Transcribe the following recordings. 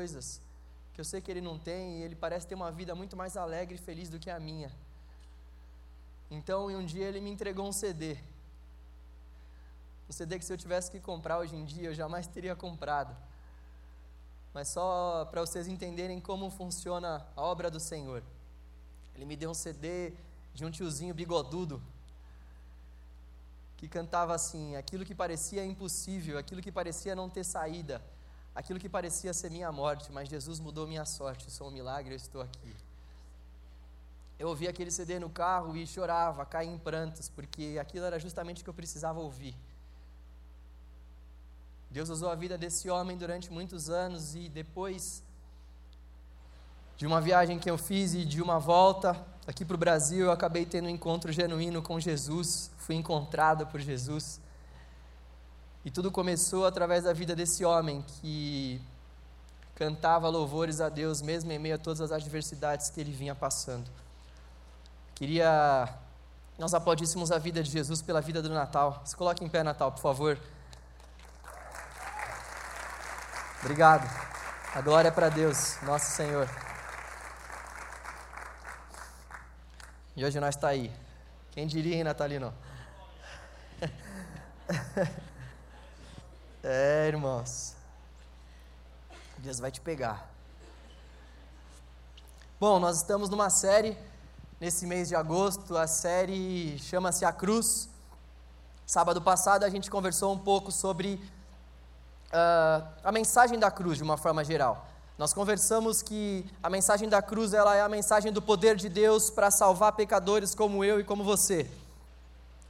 coisas que eu sei que ele não tem e ele parece ter uma vida muito mais alegre e feliz do que a minha. Então, um dia ele me entregou um CD. Um CD que se eu tivesse que comprar hoje em dia, eu jamais teria comprado. Mas só para vocês entenderem como funciona a obra do Senhor. Ele me deu um CD de um tiozinho bigodudo que cantava assim: aquilo que parecia impossível, aquilo que parecia não ter saída, aquilo que parecia ser minha morte, mas Jesus mudou minha sorte, sou um milagre, eu estou aqui. Eu ouvi aquele CD no carro e chorava, caía em prantos, porque aquilo era justamente o que eu precisava ouvir. Deus usou a vida desse homem durante muitos anos e depois de uma viagem que eu fiz e de uma volta aqui para o Brasil, eu acabei tendo um encontro genuíno com Jesus, fui encontrado por Jesus. E tudo começou através da vida desse homem que cantava louvores a Deus, mesmo em meio a todas as adversidades que ele vinha passando. Queria nós aplaudíssemos a vida de Jesus pela vida do Natal. Se coloque em pé, Natal, por favor. Obrigado. A glória é para Deus, nosso Senhor. E hoje nós está aí. Quem diria, hein, Natalino? É, irmãos. Deus vai te pegar. Bom, nós estamos numa série nesse mês de agosto. A série chama-se A Cruz. Sábado passado a gente conversou um pouco sobre uh, a mensagem da cruz de uma forma geral. Nós conversamos que a mensagem da cruz ela é a mensagem do poder de Deus para salvar pecadores como eu e como você.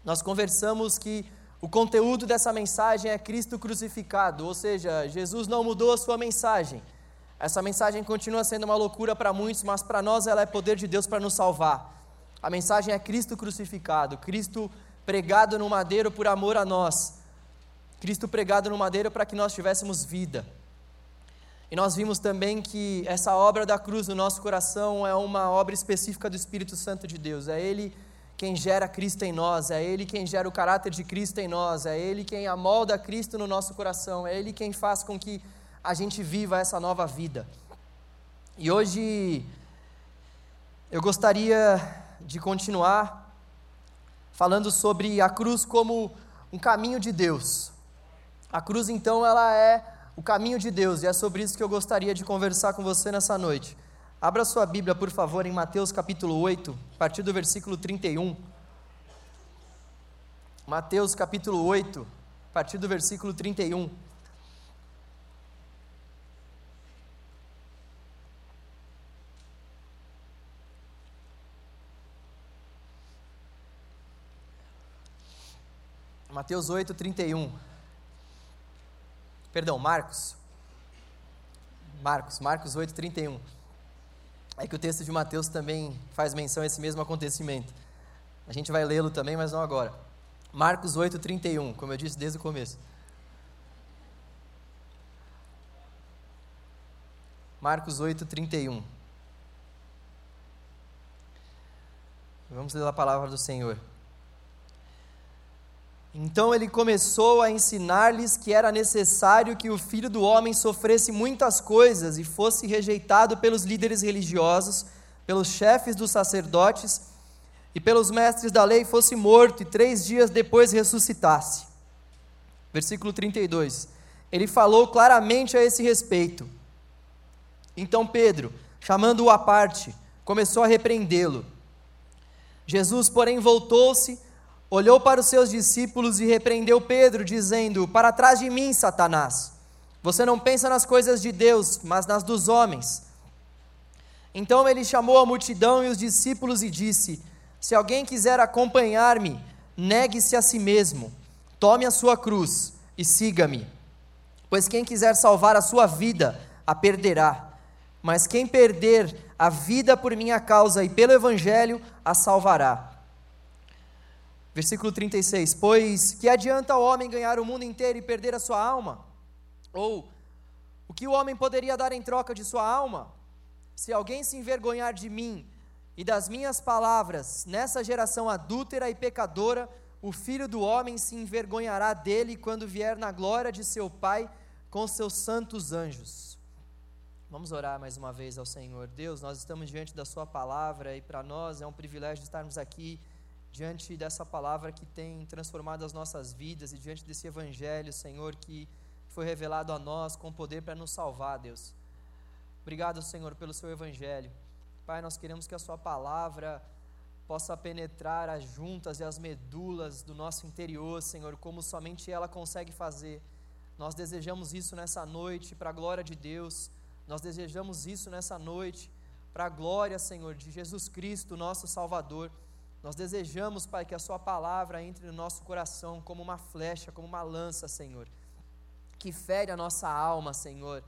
Nós conversamos que o conteúdo dessa mensagem é Cristo crucificado, ou seja, Jesus não mudou a sua mensagem. Essa mensagem continua sendo uma loucura para muitos, mas para nós ela é poder de Deus para nos salvar. A mensagem é Cristo crucificado, Cristo pregado no madeiro por amor a nós. Cristo pregado no madeiro para que nós tivéssemos vida. E nós vimos também que essa obra da cruz no nosso coração é uma obra específica do Espírito Santo de Deus. É Ele quem gera Cristo em nós, é Ele quem gera o caráter de Cristo em nós, é Ele quem amolda Cristo no nosso coração, é Ele quem faz com que a gente viva essa nova vida. E hoje eu gostaria de continuar falando sobre a cruz como um caminho de Deus. A cruz, então, ela é o caminho de Deus, e é sobre isso que eu gostaria de conversar com você nessa noite. Abra sua Bíblia, por favor, em Mateus capítulo 8, a partir do versículo 31. Mateus capítulo 8, a partir do versículo 31. Mateus 8, 31. Perdão, Marcos. Marcos, Marcos 8, 31 é que o texto de Mateus também faz menção a esse mesmo acontecimento. A gente vai lê-lo também, mas não agora. Marcos 8,31, como eu disse desde o começo. Marcos 8,31. Vamos ler a palavra do Senhor. Então ele começou a ensinar-lhes que era necessário que o filho do homem sofresse muitas coisas e fosse rejeitado pelos líderes religiosos, pelos chefes dos sacerdotes e pelos mestres da lei, fosse morto e três dias depois ressuscitasse. Versículo 32. Ele falou claramente a esse respeito. Então Pedro, chamando-o à parte, começou a repreendê-lo. Jesus, porém, voltou-se olhou para os seus discípulos e repreendeu Pedro, dizendo: Para trás de mim, Satanás. Você não pensa nas coisas de Deus, mas nas dos homens. Então ele chamou a multidão e os discípulos e disse: Se alguém quiser acompanhar-me, negue-se a si mesmo, tome a sua cruz e siga-me. Pois quem quiser salvar a sua vida, a perderá. Mas quem perder a vida por minha causa e pelo evangelho, a salvará. Versículo 36: Pois que adianta o homem ganhar o mundo inteiro e perder a sua alma? Ou o que o homem poderia dar em troca de sua alma? Se alguém se envergonhar de mim e das minhas palavras nessa geração adúltera e pecadora, o filho do homem se envergonhará dele quando vier na glória de seu Pai com seus santos anjos. Vamos orar mais uma vez ao Senhor. Deus, nós estamos diante da Sua palavra e para nós é um privilégio estarmos aqui diante dessa palavra que tem transformado as nossas vidas e diante desse Evangelho, Senhor, que foi revelado a nós com poder para nos salvar, Deus. Obrigado, Senhor, pelo Seu Evangelho. Pai, nós queremos que a Sua palavra possa penetrar as juntas e as medulas do nosso interior, Senhor, como somente ela consegue fazer. Nós desejamos isso nessa noite, para a glória de Deus. Nós desejamos isso nessa noite, para a glória, Senhor, de Jesus Cristo, nosso Salvador. Nós desejamos, Pai, que a Sua palavra entre no nosso coração como uma flecha, como uma lança, Senhor, que fere a nossa alma, Senhor,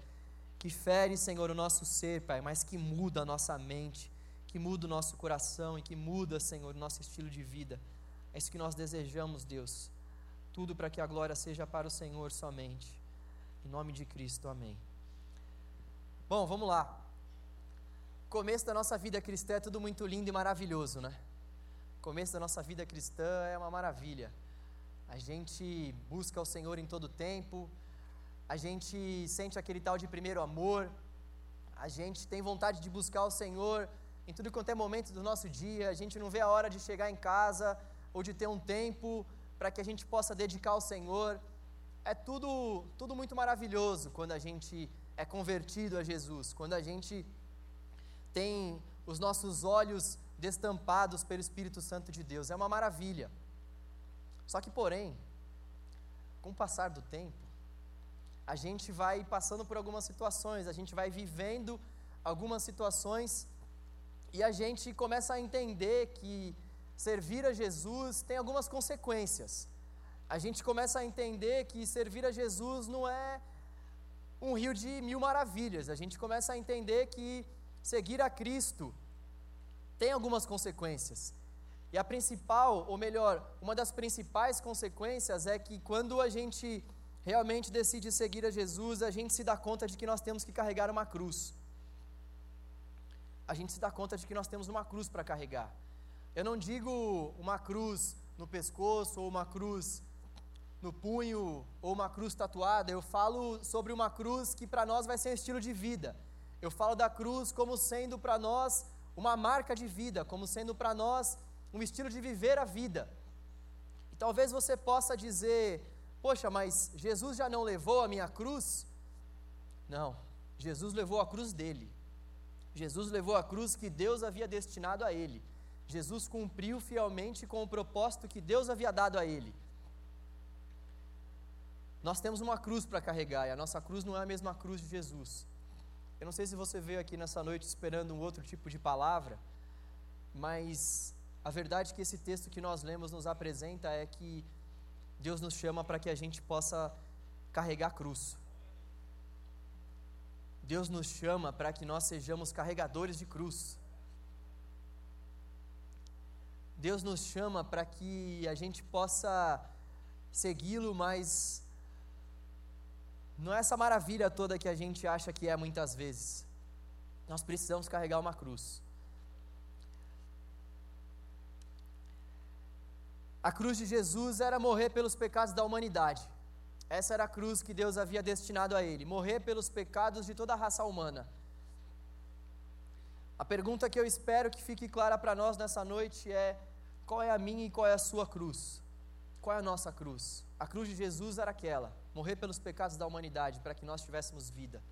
que fere, Senhor, o nosso ser, Pai, mas que muda a nossa mente, que muda o nosso coração e que muda, Senhor, o nosso estilo de vida. É isso que nós desejamos, Deus. Tudo para que a glória seja para o Senhor somente. Em nome de Cristo, amém. Bom, vamos lá. Começo da nossa vida cristã é tudo muito lindo e maravilhoso, né? Começo da nossa vida cristã é uma maravilha. A gente busca o Senhor em todo tempo, a gente sente aquele tal de primeiro amor, a gente tem vontade de buscar o Senhor em tudo quanto é momento do nosso dia, a gente não vê a hora de chegar em casa ou de ter um tempo para que a gente possa dedicar ao Senhor. É tudo, tudo muito maravilhoso quando a gente é convertido a Jesus, quando a gente tem os nossos olhos destampados pelo Espírito Santo de Deus, é uma maravilha. Só que, porém, com o passar do tempo, a gente vai passando por algumas situações, a gente vai vivendo algumas situações e a gente começa a entender que servir a Jesus tem algumas consequências. A gente começa a entender que servir a Jesus não é um rio de mil maravilhas. A gente começa a entender que seguir a Cristo tem algumas consequências. E a principal, ou melhor, uma das principais consequências é que quando a gente realmente decide seguir a Jesus, a gente se dá conta de que nós temos que carregar uma cruz. A gente se dá conta de que nós temos uma cruz para carregar. Eu não digo uma cruz no pescoço ou uma cruz no punho ou uma cruz tatuada, eu falo sobre uma cruz que para nós vai ser um estilo de vida. Eu falo da cruz como sendo para nós uma marca de vida, como sendo para nós um estilo de viver a vida. E talvez você possa dizer: Poxa, mas Jesus já não levou a minha cruz? Não, Jesus levou a cruz dele. Jesus levou a cruz que Deus havia destinado a ele. Jesus cumpriu fielmente com o propósito que Deus havia dado a ele. Nós temos uma cruz para carregar e a nossa cruz não é a mesma cruz de Jesus. Eu não sei se você veio aqui nessa noite esperando um outro tipo de palavra, mas a verdade que esse texto que nós lemos nos apresenta é que Deus nos chama para que a gente possa carregar a cruz. Deus nos chama para que nós sejamos carregadores de cruz. Deus nos chama para que a gente possa segui-lo, mas não é essa maravilha toda que a gente acha que é muitas vezes. Nós precisamos carregar uma cruz. A cruz de Jesus era morrer pelos pecados da humanidade. Essa era a cruz que Deus havia destinado a ele, morrer pelos pecados de toda a raça humana. A pergunta que eu espero que fique clara para nós nessa noite é: qual é a minha e qual é a sua cruz? Qual é a nossa cruz? A cruz de Jesus era aquela morrer pelos pecados da humanidade para que nós tivéssemos vida.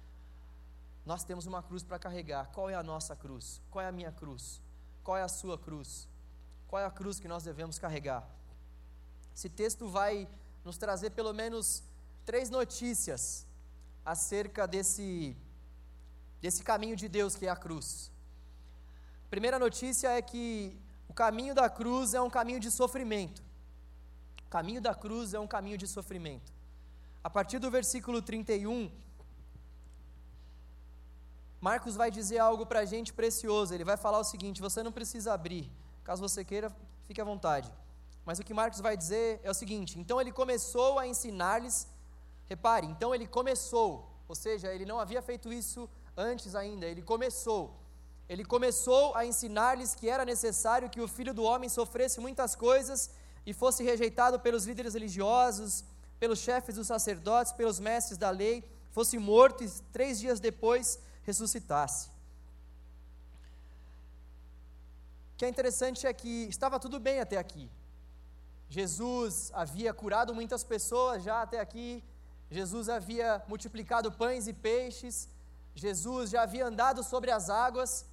Nós temos uma cruz para carregar. Qual é a nossa cruz? Qual é a minha cruz? Qual é a sua cruz? Qual é a cruz que nós devemos carregar? Esse texto vai nos trazer pelo menos três notícias acerca desse, desse caminho de Deus que é a cruz. Primeira notícia é que o caminho da cruz é um caminho de sofrimento. O caminho da cruz é um caminho de sofrimento. A partir do versículo 31, Marcos vai dizer algo para a gente precioso. Ele vai falar o seguinte: você não precisa abrir, caso você queira, fique à vontade. Mas o que Marcos vai dizer é o seguinte: então ele começou a ensinar-lhes, repare, então ele começou, ou seja, ele não havia feito isso antes ainda, ele começou. Ele começou a ensinar-lhes que era necessário que o filho do homem sofresse muitas coisas e fosse rejeitado pelos líderes religiosos pelos chefes dos sacerdotes, pelos mestres da lei, fosse morto e três dias depois ressuscitasse. O que é interessante é que estava tudo bem até aqui. Jesus havia curado muitas pessoas já até aqui, Jesus havia multiplicado pães e peixes, Jesus já havia andado sobre as águas.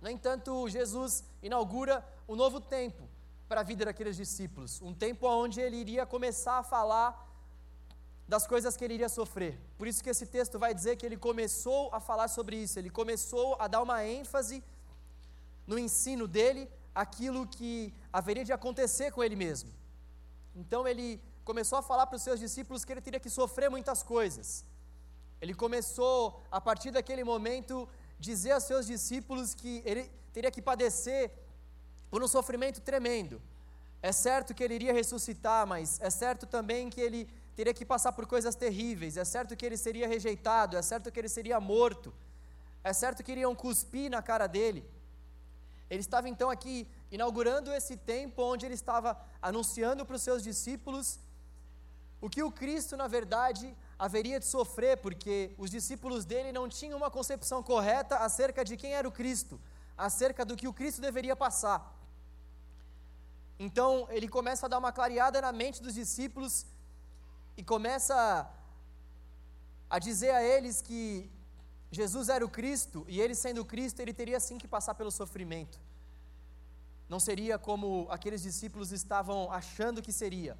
No entanto, Jesus inaugura um novo tempo para a vida daqueles discípulos, um tempo onde ele iria começar a falar das coisas que ele iria sofrer. Por isso que esse texto vai dizer que ele começou a falar sobre isso, ele começou a dar uma ênfase no ensino dele, aquilo que haveria de acontecer com ele mesmo. Então ele começou a falar para os seus discípulos que ele teria que sofrer muitas coisas. Ele começou, a partir daquele momento, dizer aos seus discípulos que ele teria que padecer por um sofrimento tremendo. É certo que ele iria ressuscitar, mas é certo também que ele teria que passar por coisas terríveis. É certo que ele seria rejeitado, é certo que ele seria morto. É certo que iriam cuspir na cara dele. Ele estava então aqui inaugurando esse tempo onde ele estava anunciando para os seus discípulos o que o Cristo, na verdade, haveria de sofrer, porque os discípulos dele não tinham uma concepção correta acerca de quem era o Cristo, acerca do que o Cristo deveria passar. Então ele começa a dar uma clareada na mente dos discípulos e começa a dizer a eles que Jesus era o Cristo e ele sendo Cristo, ele teria sim que passar pelo sofrimento. Não seria como aqueles discípulos estavam achando que seria.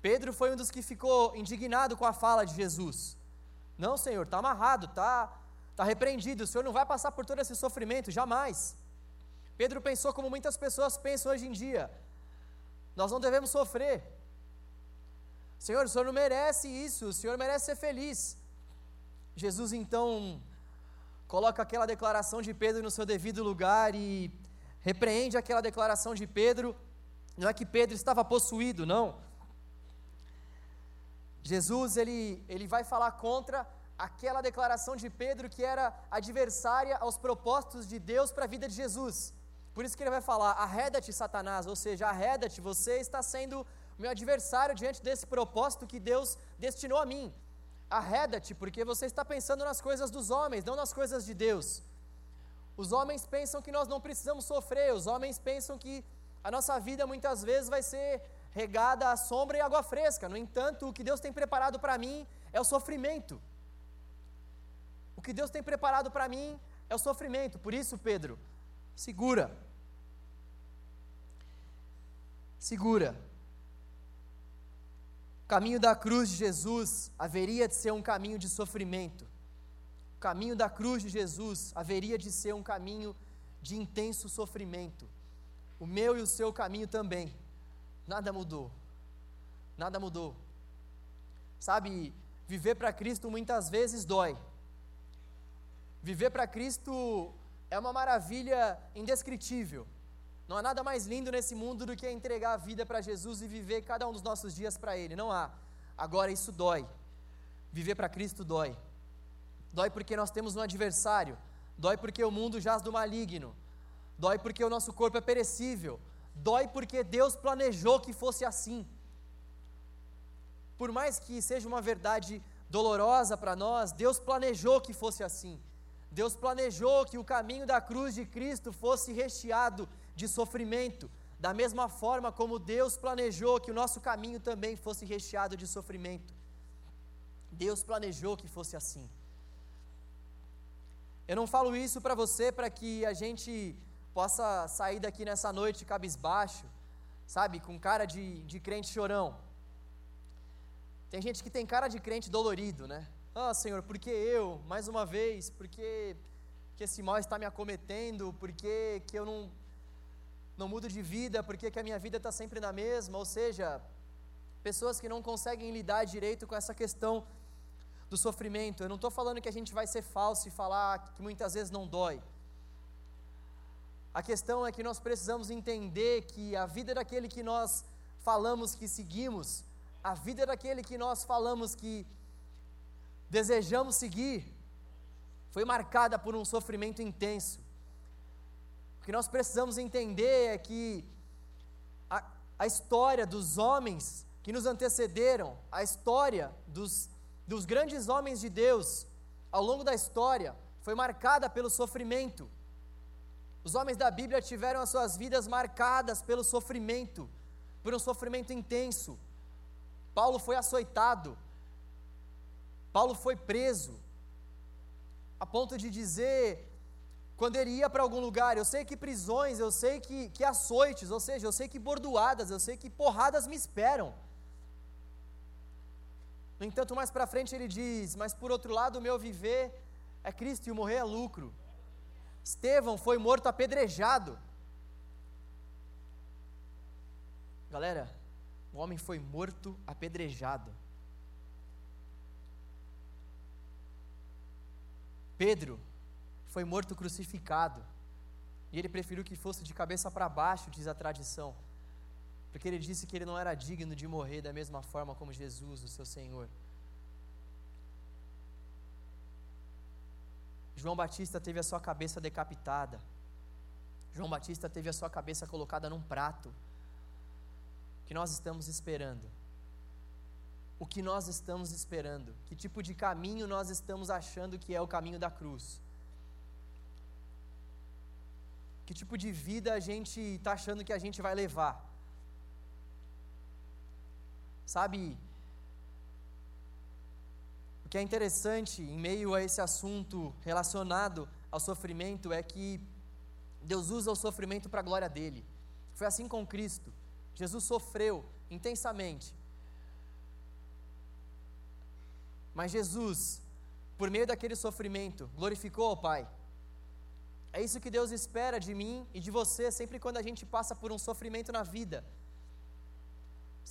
Pedro foi um dos que ficou indignado com a fala de Jesus. Não, Senhor, está amarrado, está tá repreendido, o Senhor não vai passar por todo esse sofrimento, jamais. Pedro pensou como muitas pessoas pensam hoje em dia: nós não devemos sofrer. Senhor, o Senhor não merece isso, o Senhor merece ser feliz. Jesus então coloca aquela declaração de Pedro no seu devido lugar e repreende aquela declaração de Pedro. Não é que Pedro estava possuído, não. Jesus ele, ele vai falar contra aquela declaração de Pedro que era adversária aos propósitos de Deus para a vida de Jesus. Por isso que ele vai falar: arreda-te, Satanás, ou seja, arreda-te, você está sendo meu adversário diante desse propósito que Deus destinou a mim. Arreda-te, porque você está pensando nas coisas dos homens, não nas coisas de Deus. Os homens pensam que nós não precisamos sofrer, os homens pensam que a nossa vida muitas vezes vai ser regada à sombra e água fresca. No entanto, o que Deus tem preparado para mim é o sofrimento. O que Deus tem preparado para mim é o sofrimento. Por isso, Pedro, segura. Segura. O caminho da cruz de Jesus haveria de ser um caminho de sofrimento. O caminho da cruz de Jesus haveria de ser um caminho de intenso sofrimento. O meu e o seu caminho também. Nada mudou. Nada mudou. Sabe, viver para Cristo muitas vezes dói. Viver para Cristo é uma maravilha indescritível. Não há nada mais lindo nesse mundo do que entregar a vida para Jesus e viver cada um dos nossos dias para Ele. Não há. Agora isso dói. Viver para Cristo dói. Dói porque nós temos um adversário. Dói porque o mundo jaz do maligno. Dói porque o nosso corpo é perecível. Dói porque Deus planejou que fosse assim. Por mais que seja uma verdade dolorosa para nós, Deus planejou que fosse assim. Deus planejou que o caminho da cruz de Cristo fosse recheado de sofrimento, da mesma forma como Deus planejou que o nosso caminho também fosse recheado de sofrimento. Deus planejou que fosse assim. Eu não falo isso para você para que a gente possa sair daqui nessa noite cabisbaixo, sabe, com cara de, de crente chorão. Tem gente que tem cara de crente dolorido, né? Ah, Senhor, por que eu, mais uma vez, por que, esse mal está me acometendo, por que, que eu não, não mudo de vida, por que, a minha vida está sempre na mesma? Ou seja, pessoas que não conseguem lidar direito com essa questão do sofrimento. Eu não estou falando que a gente vai ser falso e falar que muitas vezes não dói. A questão é que nós precisamos entender que a vida daquele que nós falamos que seguimos, a vida daquele que nós falamos que desejamos seguir, foi marcada por um sofrimento intenso. O que nós precisamos entender é que a, a história dos homens que nos antecederam, a história dos, dos grandes homens de Deus, ao longo da história, foi marcada pelo sofrimento. Os homens da Bíblia tiveram as suas vidas marcadas pelo sofrimento, por um sofrimento intenso. Paulo foi açoitado, Paulo foi preso, a ponto de dizer, quando ele ia para algum lugar, eu sei que prisões, eu sei que, que açoites, ou seja, eu sei que bordoadas, eu sei que porradas me esperam. No entanto, mais para frente ele diz: Mas por outro lado, o meu viver é Cristo e o morrer é lucro. Estevão foi morto apedrejado. Galera, o homem foi morto apedrejado. Pedro foi morto crucificado. E ele preferiu que fosse de cabeça para baixo, diz a tradição porque ele disse que ele não era digno de morrer da mesma forma como Jesus, o seu Senhor. João Batista teve a sua cabeça decapitada. João Batista teve a sua cabeça colocada num prato. O que nós estamos esperando? O que nós estamos esperando? Que tipo de caminho nós estamos achando que é o caminho da cruz? Que tipo de vida a gente está achando que a gente vai levar? Sabe, o que é interessante em meio a esse assunto relacionado ao sofrimento é que Deus usa o sofrimento para a glória dele. Foi assim com Cristo. Jesus sofreu intensamente. Mas Jesus, por meio daquele sofrimento, glorificou ao Pai. É isso que Deus espera de mim e de você sempre quando a gente passa por um sofrimento na vida.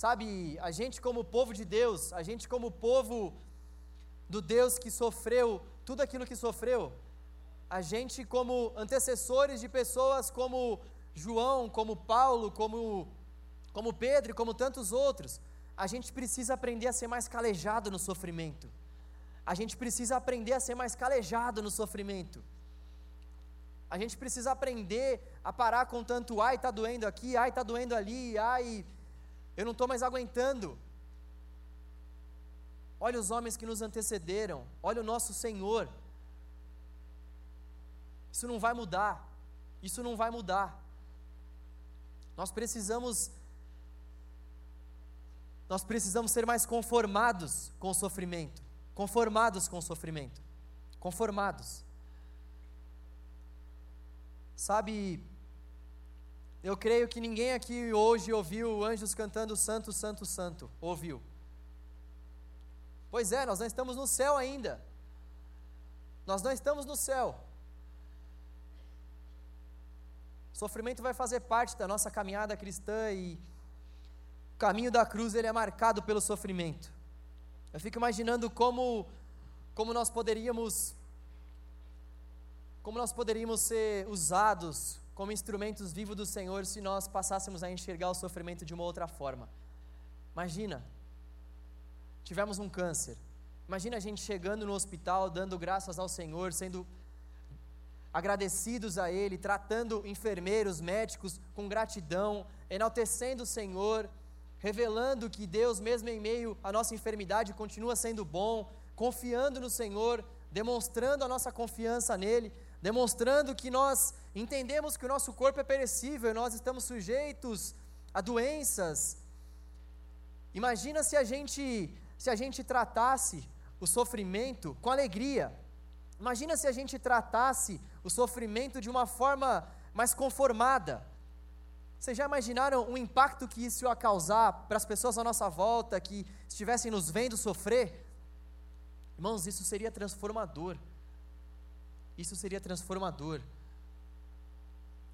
Sabe, a gente como povo de Deus, a gente como povo do Deus que sofreu tudo aquilo que sofreu, a gente como antecessores de pessoas como João, como Paulo, como, como Pedro como tantos outros, a gente precisa aprender a ser mais calejado no sofrimento. A gente precisa aprender a ser mais calejado no sofrimento. A gente precisa aprender a parar com tanto ai, está doendo aqui, ai, está doendo ali, ai, eu não estou mais aguentando. Olha os homens que nos antecederam, olha o nosso Senhor. Isso não vai mudar, isso não vai mudar. Nós precisamos nós precisamos ser mais conformados com o sofrimento, conformados com o sofrimento, conformados. Sabe, eu creio que ninguém aqui hoje ouviu anjos cantando Santo, Santo, Santo. Ouviu? Pois é, nós não estamos no céu ainda. Nós não estamos no céu. O sofrimento vai fazer parte da nossa caminhada cristã e o caminho da cruz ele é marcado pelo sofrimento. Eu fico imaginando como como nós poderíamos como nós poderíamos ser usados como instrumentos vivos do Senhor se nós passássemos a enxergar o sofrimento de uma outra forma. Imagina, tivemos um câncer. Imagina a gente chegando no hospital, dando graças ao Senhor, sendo agradecidos a Ele, tratando enfermeiros, médicos com gratidão, enaltecendo o Senhor, revelando que Deus, mesmo em meio à nossa enfermidade, continua sendo bom, confiando no Senhor, demonstrando a nossa confiança nele, demonstrando que nós entendemos que o nosso corpo é perecível e nós estamos sujeitos a doenças. Imagina se a gente se a gente tratasse o sofrimento com alegria. Imagina se a gente tratasse o sofrimento de uma forma mais conformada. Vocês já imaginaram o impacto que isso ia causar para as pessoas à nossa volta que estivessem nos vendo sofrer? Irmãos, isso seria transformador. Isso seria transformador.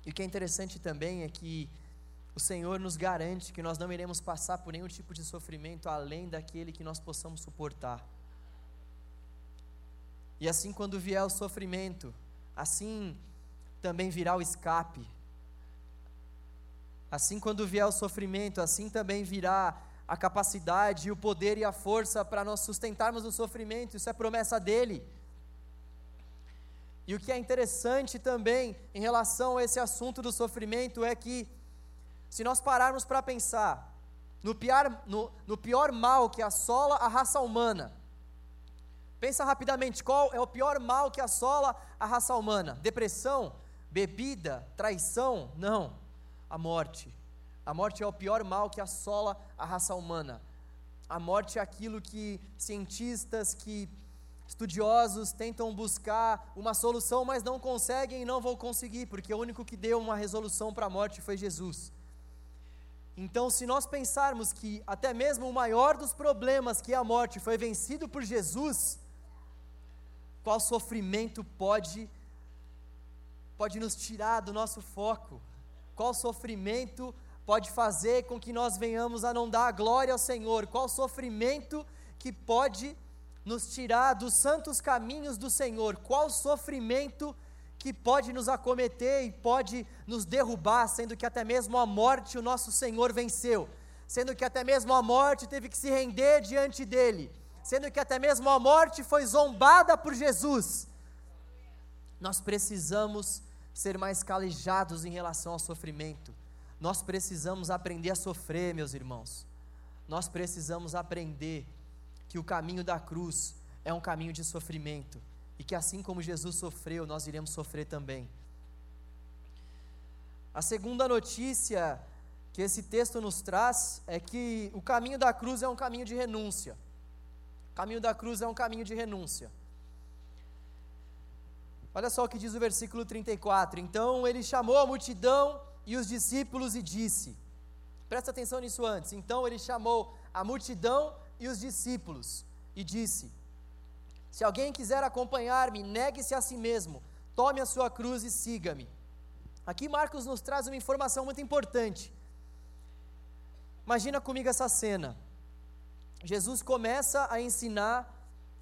E o que é interessante também é que o Senhor nos garante que nós não iremos passar por nenhum tipo de sofrimento além daquele que nós possamos suportar. E assim, quando vier o sofrimento, assim também virá o escape. Assim, quando vier o sofrimento, assim também virá a capacidade, o poder e a força para nós sustentarmos o sofrimento. Isso é promessa dele. E o que é interessante também em relação a esse assunto do sofrimento é que, se nós pararmos para pensar no pior, no, no pior mal que assola a raça humana, Pensa rapidamente, qual é o pior mal que assola a raça humana? Depressão? Bebida? Traição? Não. A morte. A morte é o pior mal que assola a raça humana. A morte é aquilo que cientistas, que estudiosos tentam buscar uma solução, mas não conseguem e não vão conseguir, porque o único que deu uma resolução para a morte foi Jesus. Então, se nós pensarmos que até mesmo o maior dos problemas, que é a morte, foi vencido por Jesus, qual sofrimento pode pode nos tirar do nosso foco? Qual sofrimento pode fazer com que nós venhamos a não dar a glória ao Senhor? Qual sofrimento que pode nos tirar dos santos caminhos do Senhor? Qual sofrimento que pode nos acometer e pode nos derrubar, sendo que até mesmo a morte o nosso Senhor venceu, sendo que até mesmo a morte teve que se render diante dele? sendo que até mesmo a morte foi zombada por Jesus. Nós precisamos ser mais calejados em relação ao sofrimento. Nós precisamos aprender a sofrer, meus irmãos. Nós precisamos aprender que o caminho da cruz é um caminho de sofrimento e que assim como Jesus sofreu, nós iremos sofrer também. A segunda notícia que esse texto nos traz é que o caminho da cruz é um caminho de renúncia. O caminho da cruz é um caminho de renúncia. Olha só o que diz o versículo 34. Então ele chamou a multidão e os discípulos e disse: Presta atenção nisso antes. Então ele chamou a multidão e os discípulos e disse: Se alguém quiser acompanhar-me, negue-se a si mesmo, tome a sua cruz e siga-me. Aqui Marcos nos traz uma informação muito importante. Imagina comigo essa cena. Jesus começa a ensinar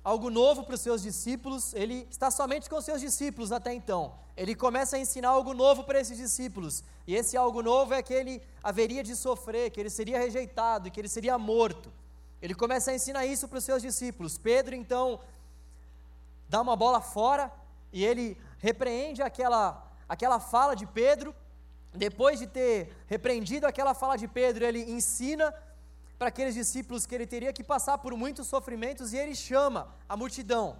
algo novo para os seus discípulos, ele está somente com os seus discípulos até então. Ele começa a ensinar algo novo para esses discípulos, e esse algo novo é que ele haveria de sofrer, que ele seria rejeitado, que ele seria morto. Ele começa a ensinar isso para os seus discípulos. Pedro então dá uma bola fora e ele repreende aquela aquela fala de Pedro. Depois de ter repreendido aquela fala de Pedro, ele ensina para aqueles discípulos que ele teria que passar por muitos sofrimentos e ele chama a multidão.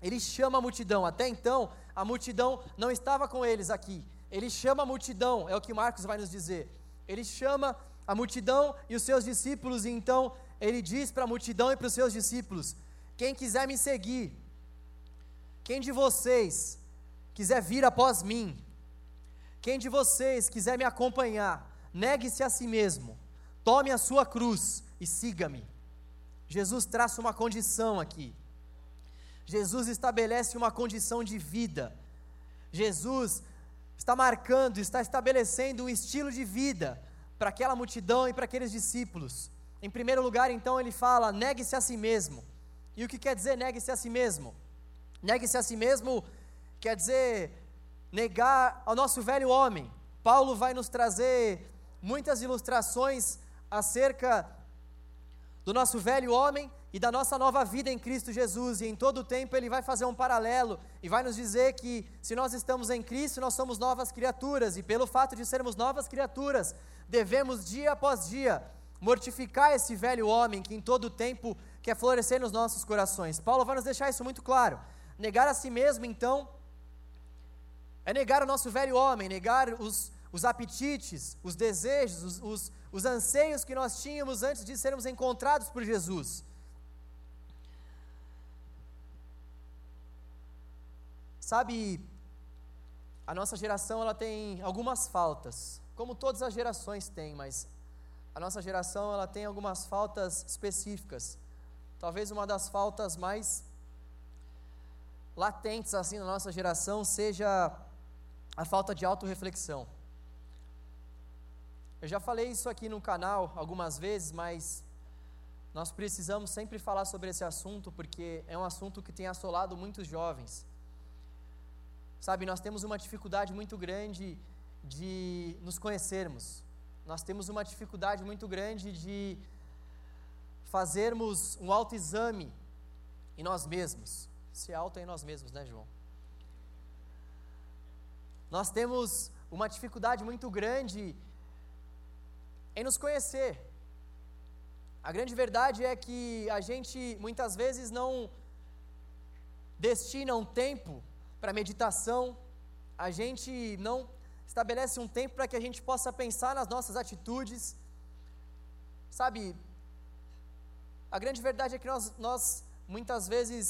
Ele chama a multidão. Até então, a multidão não estava com eles aqui. Ele chama a multidão, é o que Marcos vai nos dizer. Ele chama a multidão e os seus discípulos, e então ele diz para a multidão e para os seus discípulos: Quem quiser me seguir, quem de vocês quiser vir após mim, quem de vocês quiser me acompanhar, negue-se a si mesmo, Tome a sua cruz e siga-me. Jesus traça uma condição aqui. Jesus estabelece uma condição de vida. Jesus está marcando, está estabelecendo um estilo de vida para aquela multidão e para aqueles discípulos. Em primeiro lugar, então, ele fala: negue-se a si mesmo. E o que quer dizer negue-se a si mesmo? Negue-se a si mesmo quer dizer negar ao nosso velho homem. Paulo vai nos trazer muitas ilustrações acerca do nosso velho homem e da nossa nova vida em Cristo Jesus, e em todo o tempo ele vai fazer um paralelo e vai nos dizer que se nós estamos em Cristo, nós somos novas criaturas, e pelo fato de sermos novas criaturas, devemos dia após dia mortificar esse velho homem que em todo tempo quer florescer nos nossos corações. Paulo vai nos deixar isso muito claro. Negar a si mesmo, então, é negar o nosso velho homem, negar os, os apetites, os desejos, os, os os anseios que nós tínhamos antes de sermos encontrados por Jesus. Sabe, a nossa geração ela tem algumas faltas, como todas as gerações têm, mas a nossa geração ela tem algumas faltas específicas. Talvez uma das faltas mais latentes assim na nossa geração seja a falta de autorreflexão. Eu já falei isso aqui no canal algumas vezes, mas nós precisamos sempre falar sobre esse assunto porque é um assunto que tem assolado muitos jovens. Sabe, nós temos uma dificuldade muito grande de nos conhecermos. Nós temos uma dificuldade muito grande de fazermos um autoexame em nós mesmos. Se auto é em nós mesmos, né, João? Nós temos uma dificuldade muito grande em nos conhecer. A grande verdade é que a gente muitas vezes não destina um tempo para meditação, a gente não estabelece um tempo para que a gente possa pensar nas nossas atitudes. Sabe, a grande verdade é que nós, nós muitas vezes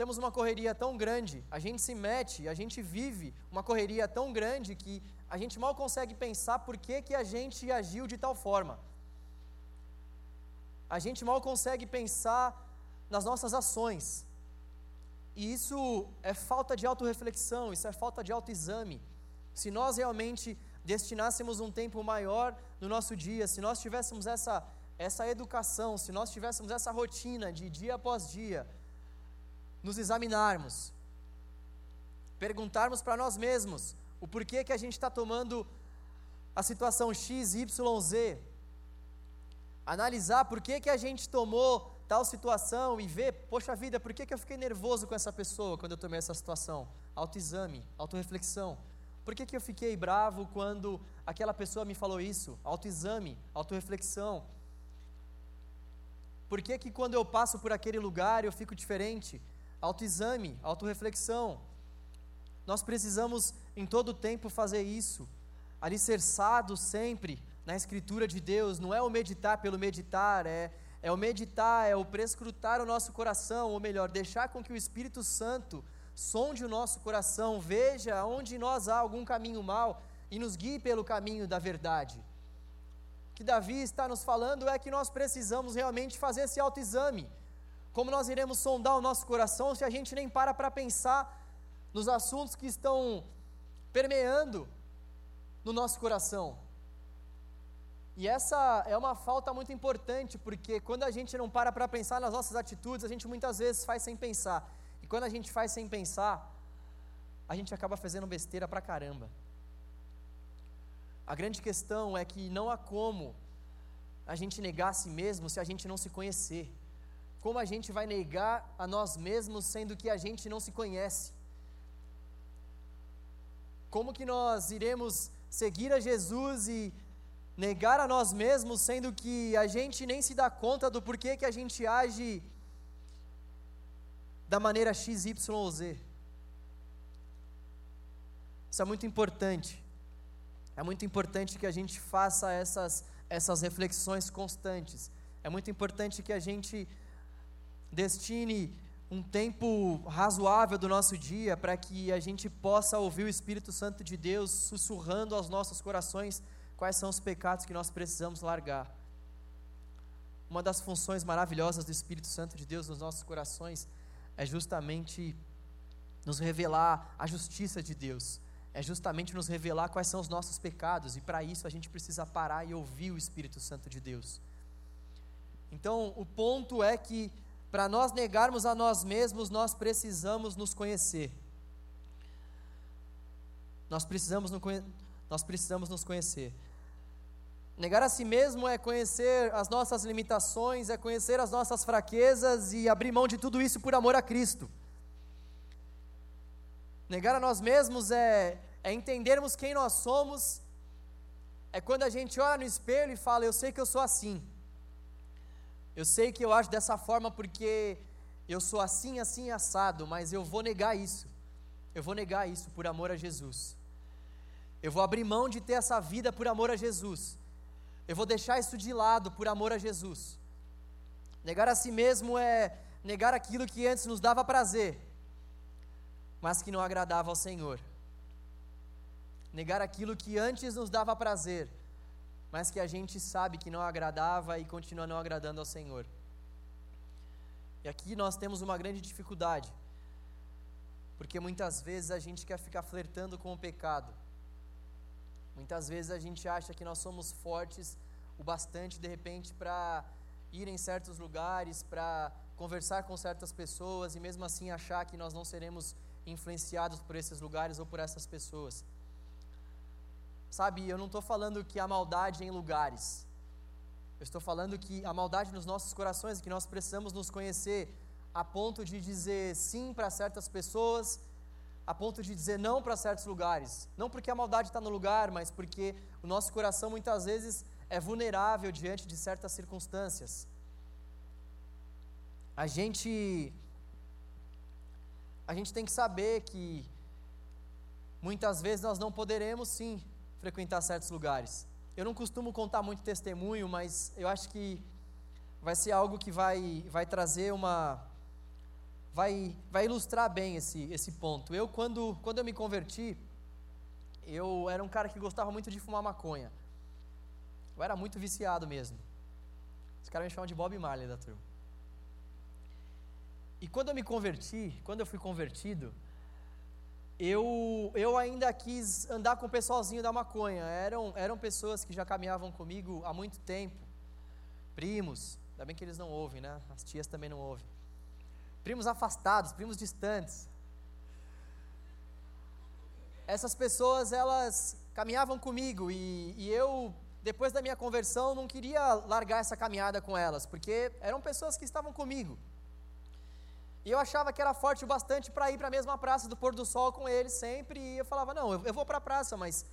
temos uma correria tão grande, a gente se mete, a gente vive uma correria tão grande que a gente mal consegue pensar por que, que a gente agiu de tal forma. A gente mal consegue pensar nas nossas ações. E isso é falta de autorreflexão, isso é falta de autoexame. Se nós realmente destinássemos um tempo maior no nosso dia, se nós tivéssemos essa, essa educação, se nós tivéssemos essa rotina de dia após dia, nos examinarmos, perguntarmos para nós mesmos o porquê que a gente está tomando a situação X, Y, Z, analisar por que, que a gente tomou tal situação e ver, poxa vida, por que, que eu fiquei nervoso com essa pessoa quando eu tomei essa situação? Autoexame, autorreflexão. Por que, que eu fiquei bravo quando aquela pessoa me falou isso? Autoexame, autorreflexão. Por que, que quando eu passo por aquele lugar eu fico diferente? Autoexame, autorreflexão. Nós precisamos em todo tempo fazer isso, alicerçado sempre na Escritura de Deus, não é o meditar pelo meditar, é, é o meditar, é o prescrutar o nosso coração, ou melhor, deixar com que o Espírito Santo sonde o nosso coração, veja onde nós há algum caminho mal e nos guie pelo caminho da verdade. O que Davi está nos falando é que nós precisamos realmente fazer esse autoexame, como nós iremos sondar o nosso coração se a gente nem para para pensar nos assuntos que estão permeando no nosso coração? E essa é uma falta muito importante, porque quando a gente não para para pensar nas nossas atitudes, a gente muitas vezes faz sem pensar. E quando a gente faz sem pensar, a gente acaba fazendo besteira pra caramba. A grande questão é que não há como a gente negar a si mesmo se a gente não se conhecer. Como a gente vai negar a nós mesmos sendo que a gente não se conhece? Como que nós iremos seguir a Jesus e negar a nós mesmos, sendo que a gente nem se dá conta do porquê que a gente age da maneira X, Y Z? Isso é muito importante. É muito importante que a gente faça essas, essas reflexões constantes. É muito importante que a gente destine um tempo razoável do nosso dia para que a gente possa ouvir o Espírito Santo de Deus sussurrando aos nossos corações quais são os pecados que nós precisamos largar. Uma das funções maravilhosas do Espírito Santo de Deus nos nossos corações é justamente nos revelar a justiça de Deus, é justamente nos revelar quais são os nossos pecados, e para isso a gente precisa parar e ouvir o Espírito Santo de Deus. Então, o ponto é que para nós negarmos a nós mesmos, nós precisamos nos conhecer. Nós precisamos, nós precisamos nos conhecer. Negar a si mesmo é conhecer as nossas limitações, é conhecer as nossas fraquezas e abrir mão de tudo isso por amor a Cristo. Negar a nós mesmos é, é entendermos quem nós somos, é quando a gente olha no espelho e fala: Eu sei que eu sou assim. Eu sei que eu acho dessa forma porque eu sou assim, assim, assado, mas eu vou negar isso. Eu vou negar isso por amor a Jesus. Eu vou abrir mão de ter essa vida por amor a Jesus. Eu vou deixar isso de lado por amor a Jesus. Negar a si mesmo é negar aquilo que antes nos dava prazer, mas que não agradava ao Senhor. Negar aquilo que antes nos dava prazer, mas que a gente sabe que não agradava e continua não agradando ao Senhor. E aqui nós temos uma grande dificuldade, porque muitas vezes a gente quer ficar flertando com o pecado. Muitas vezes a gente acha que nós somos fortes o bastante de repente para ir em certos lugares, para conversar com certas pessoas e mesmo assim achar que nós não seremos influenciados por esses lugares ou por essas pessoas. Sabe, eu não estou falando que há maldade em lugares. Eu estou falando que a maldade nos nossos corações, que nós precisamos nos conhecer a ponto de dizer sim para certas pessoas, a ponto de dizer não para certos lugares. Não porque a maldade está no lugar, mas porque o nosso coração muitas vezes é vulnerável diante de certas circunstâncias. A gente a gente tem que saber que muitas vezes nós não poderemos sim frequentar certos lugares. Eu não costumo contar muito testemunho, mas eu acho que vai ser algo que vai, vai trazer uma. Vai, vai ilustrar bem esse, esse ponto. Eu, quando, quando eu me converti, eu era um cara que gostava muito de fumar maconha. Eu era muito viciado mesmo. Os caras me chamam de Bob Marley da turma. E quando eu me converti, quando eu fui convertido, eu, eu ainda quis andar com o pessoalzinho da maconha. Eram, eram pessoas que já caminhavam comigo há muito tempo. Primos, ainda bem que eles não ouvem, né? As tias também não ouvem. Primos afastados, primos distantes. Essas pessoas, elas caminhavam comigo e, e eu depois da minha conversão, não queria largar essa caminhada com elas, porque eram pessoas que estavam comigo. E eu achava que era forte o bastante para ir para a mesma praça do pôr do sol com eles sempre, e eu falava: não, eu, eu vou para a praça, mas,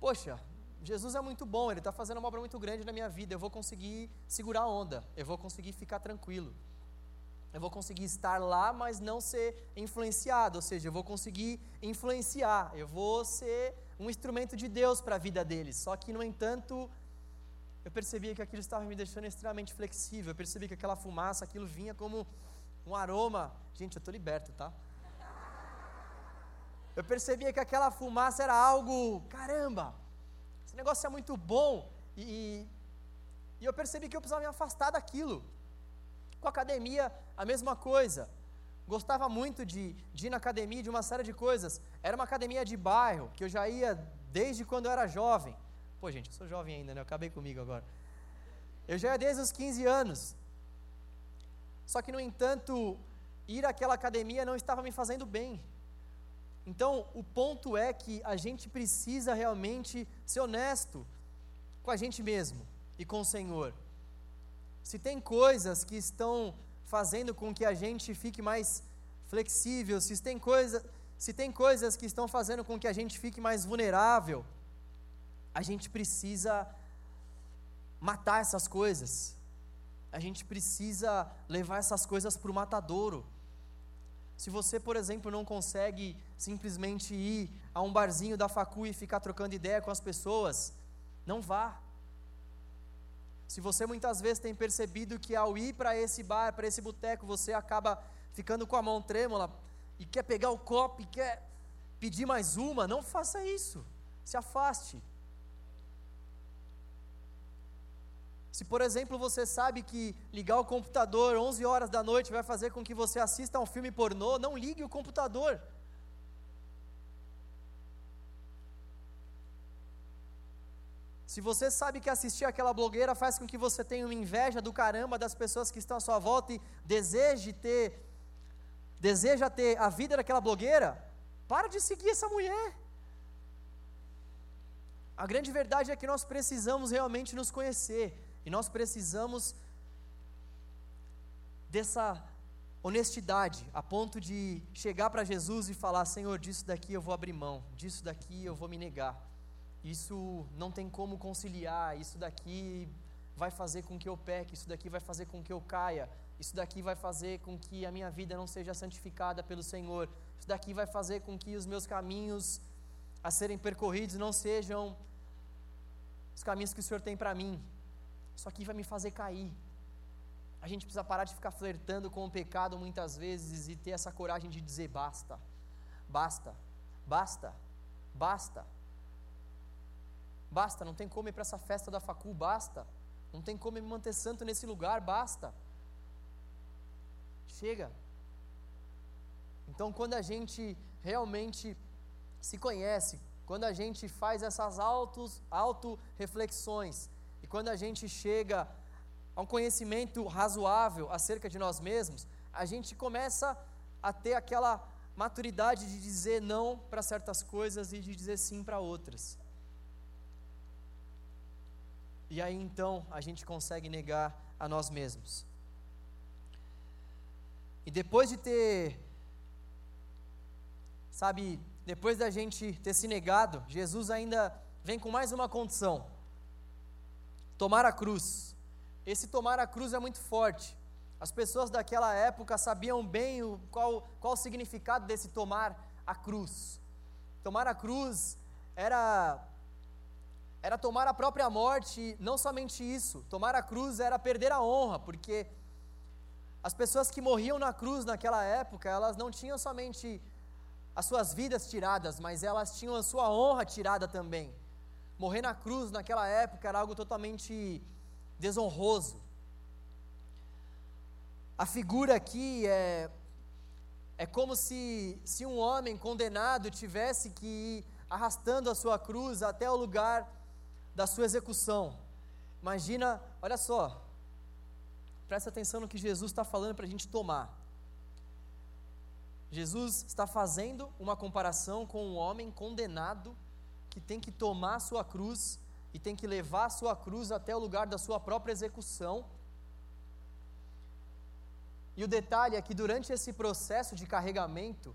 poxa, Jesus é muito bom, Ele está fazendo uma obra muito grande na minha vida, eu vou conseguir segurar a onda, eu vou conseguir ficar tranquilo. Eu vou conseguir estar lá, mas não ser influenciado, ou seja, eu vou conseguir influenciar, eu vou ser um instrumento de Deus para a vida deles. Só que, no entanto, eu percebia que aquilo estava me deixando extremamente flexível. Eu percebia que aquela fumaça, aquilo vinha como um aroma. Gente, eu estou liberto, tá? Eu percebia que aquela fumaça era algo, caramba, esse negócio é muito bom. E, e eu percebi que eu precisava me afastar daquilo. Com a academia, a mesma coisa gostava muito de, de ir na academia, de uma série de coisas. Era uma academia de bairro, que eu já ia desde quando eu era jovem. Pô, gente, eu sou jovem ainda, né? Eu acabei comigo agora. Eu já ia desde os 15 anos. Só que, no entanto, ir àquela academia não estava me fazendo bem. Então, o ponto é que a gente precisa realmente ser honesto com a gente mesmo e com o Senhor. Se tem coisas que estão fazendo com que a gente fique mais flexível, se tem, coisa, se tem coisas que estão fazendo com que a gente fique mais vulnerável, a gente precisa matar essas coisas. A gente precisa levar essas coisas para o matadouro. Se você, por exemplo, não consegue simplesmente ir a um barzinho da facu e ficar trocando ideia com as pessoas, não vá. Se você muitas vezes tem percebido que ao ir para esse bar, para esse boteco, você acaba ficando com a mão trêmula e quer pegar o copo e quer pedir mais uma, não faça isso. Se afaste. Se, por exemplo, você sabe que ligar o computador 11 horas da noite vai fazer com que você assista a um filme pornô, não ligue o computador. Se você sabe que assistir aquela blogueira faz com que você tenha uma inveja do caramba das pessoas que estão à sua volta e deseje ter, deseja ter a vida daquela blogueira, para de seguir essa mulher. A grande verdade é que nós precisamos realmente nos conhecer e nós precisamos dessa honestidade a ponto de chegar para Jesus e falar: Senhor, disso daqui eu vou abrir mão, disso daqui eu vou me negar isso não tem como conciliar, isso daqui vai fazer com que eu peque, isso daqui vai fazer com que eu caia, isso daqui vai fazer com que a minha vida não seja santificada pelo Senhor, isso daqui vai fazer com que os meus caminhos a serem percorridos não sejam os caminhos que o Senhor tem para mim, isso aqui vai me fazer cair. A gente precisa parar de ficar flertando com o pecado muitas vezes e ter essa coragem de dizer basta, basta, basta, basta. Basta, não tem como ir para essa festa da facul, basta. Não tem como me manter santo nesse lugar, basta. Chega. Então, quando a gente realmente se conhece, quando a gente faz essas autos, auto-reflexões, e quando a gente chega a um conhecimento razoável acerca de nós mesmos, a gente começa a ter aquela maturidade de dizer não para certas coisas e de dizer sim para outras. E aí então a gente consegue negar a nós mesmos. E depois de ter, sabe, depois da gente ter se negado, Jesus ainda vem com mais uma condição: tomar a cruz. Esse tomar a cruz é muito forte. As pessoas daquela época sabiam bem o, qual, qual o significado desse tomar a cruz. Tomar a cruz era era tomar a própria morte, não somente isso, tomar a cruz era perder a honra, porque as pessoas que morriam na cruz naquela época, elas não tinham somente as suas vidas tiradas, mas elas tinham a sua honra tirada também. Morrer na cruz naquela época era algo totalmente desonroso. A figura aqui é, é como se, se um homem condenado tivesse que ir arrastando a sua cruz até o lugar da sua execução. Imagina, olha só, presta atenção no que Jesus está falando para a gente tomar. Jesus está fazendo uma comparação com um homem condenado que tem que tomar a sua cruz e tem que levar a sua cruz até o lugar da sua própria execução. E o detalhe é que durante esse processo de carregamento,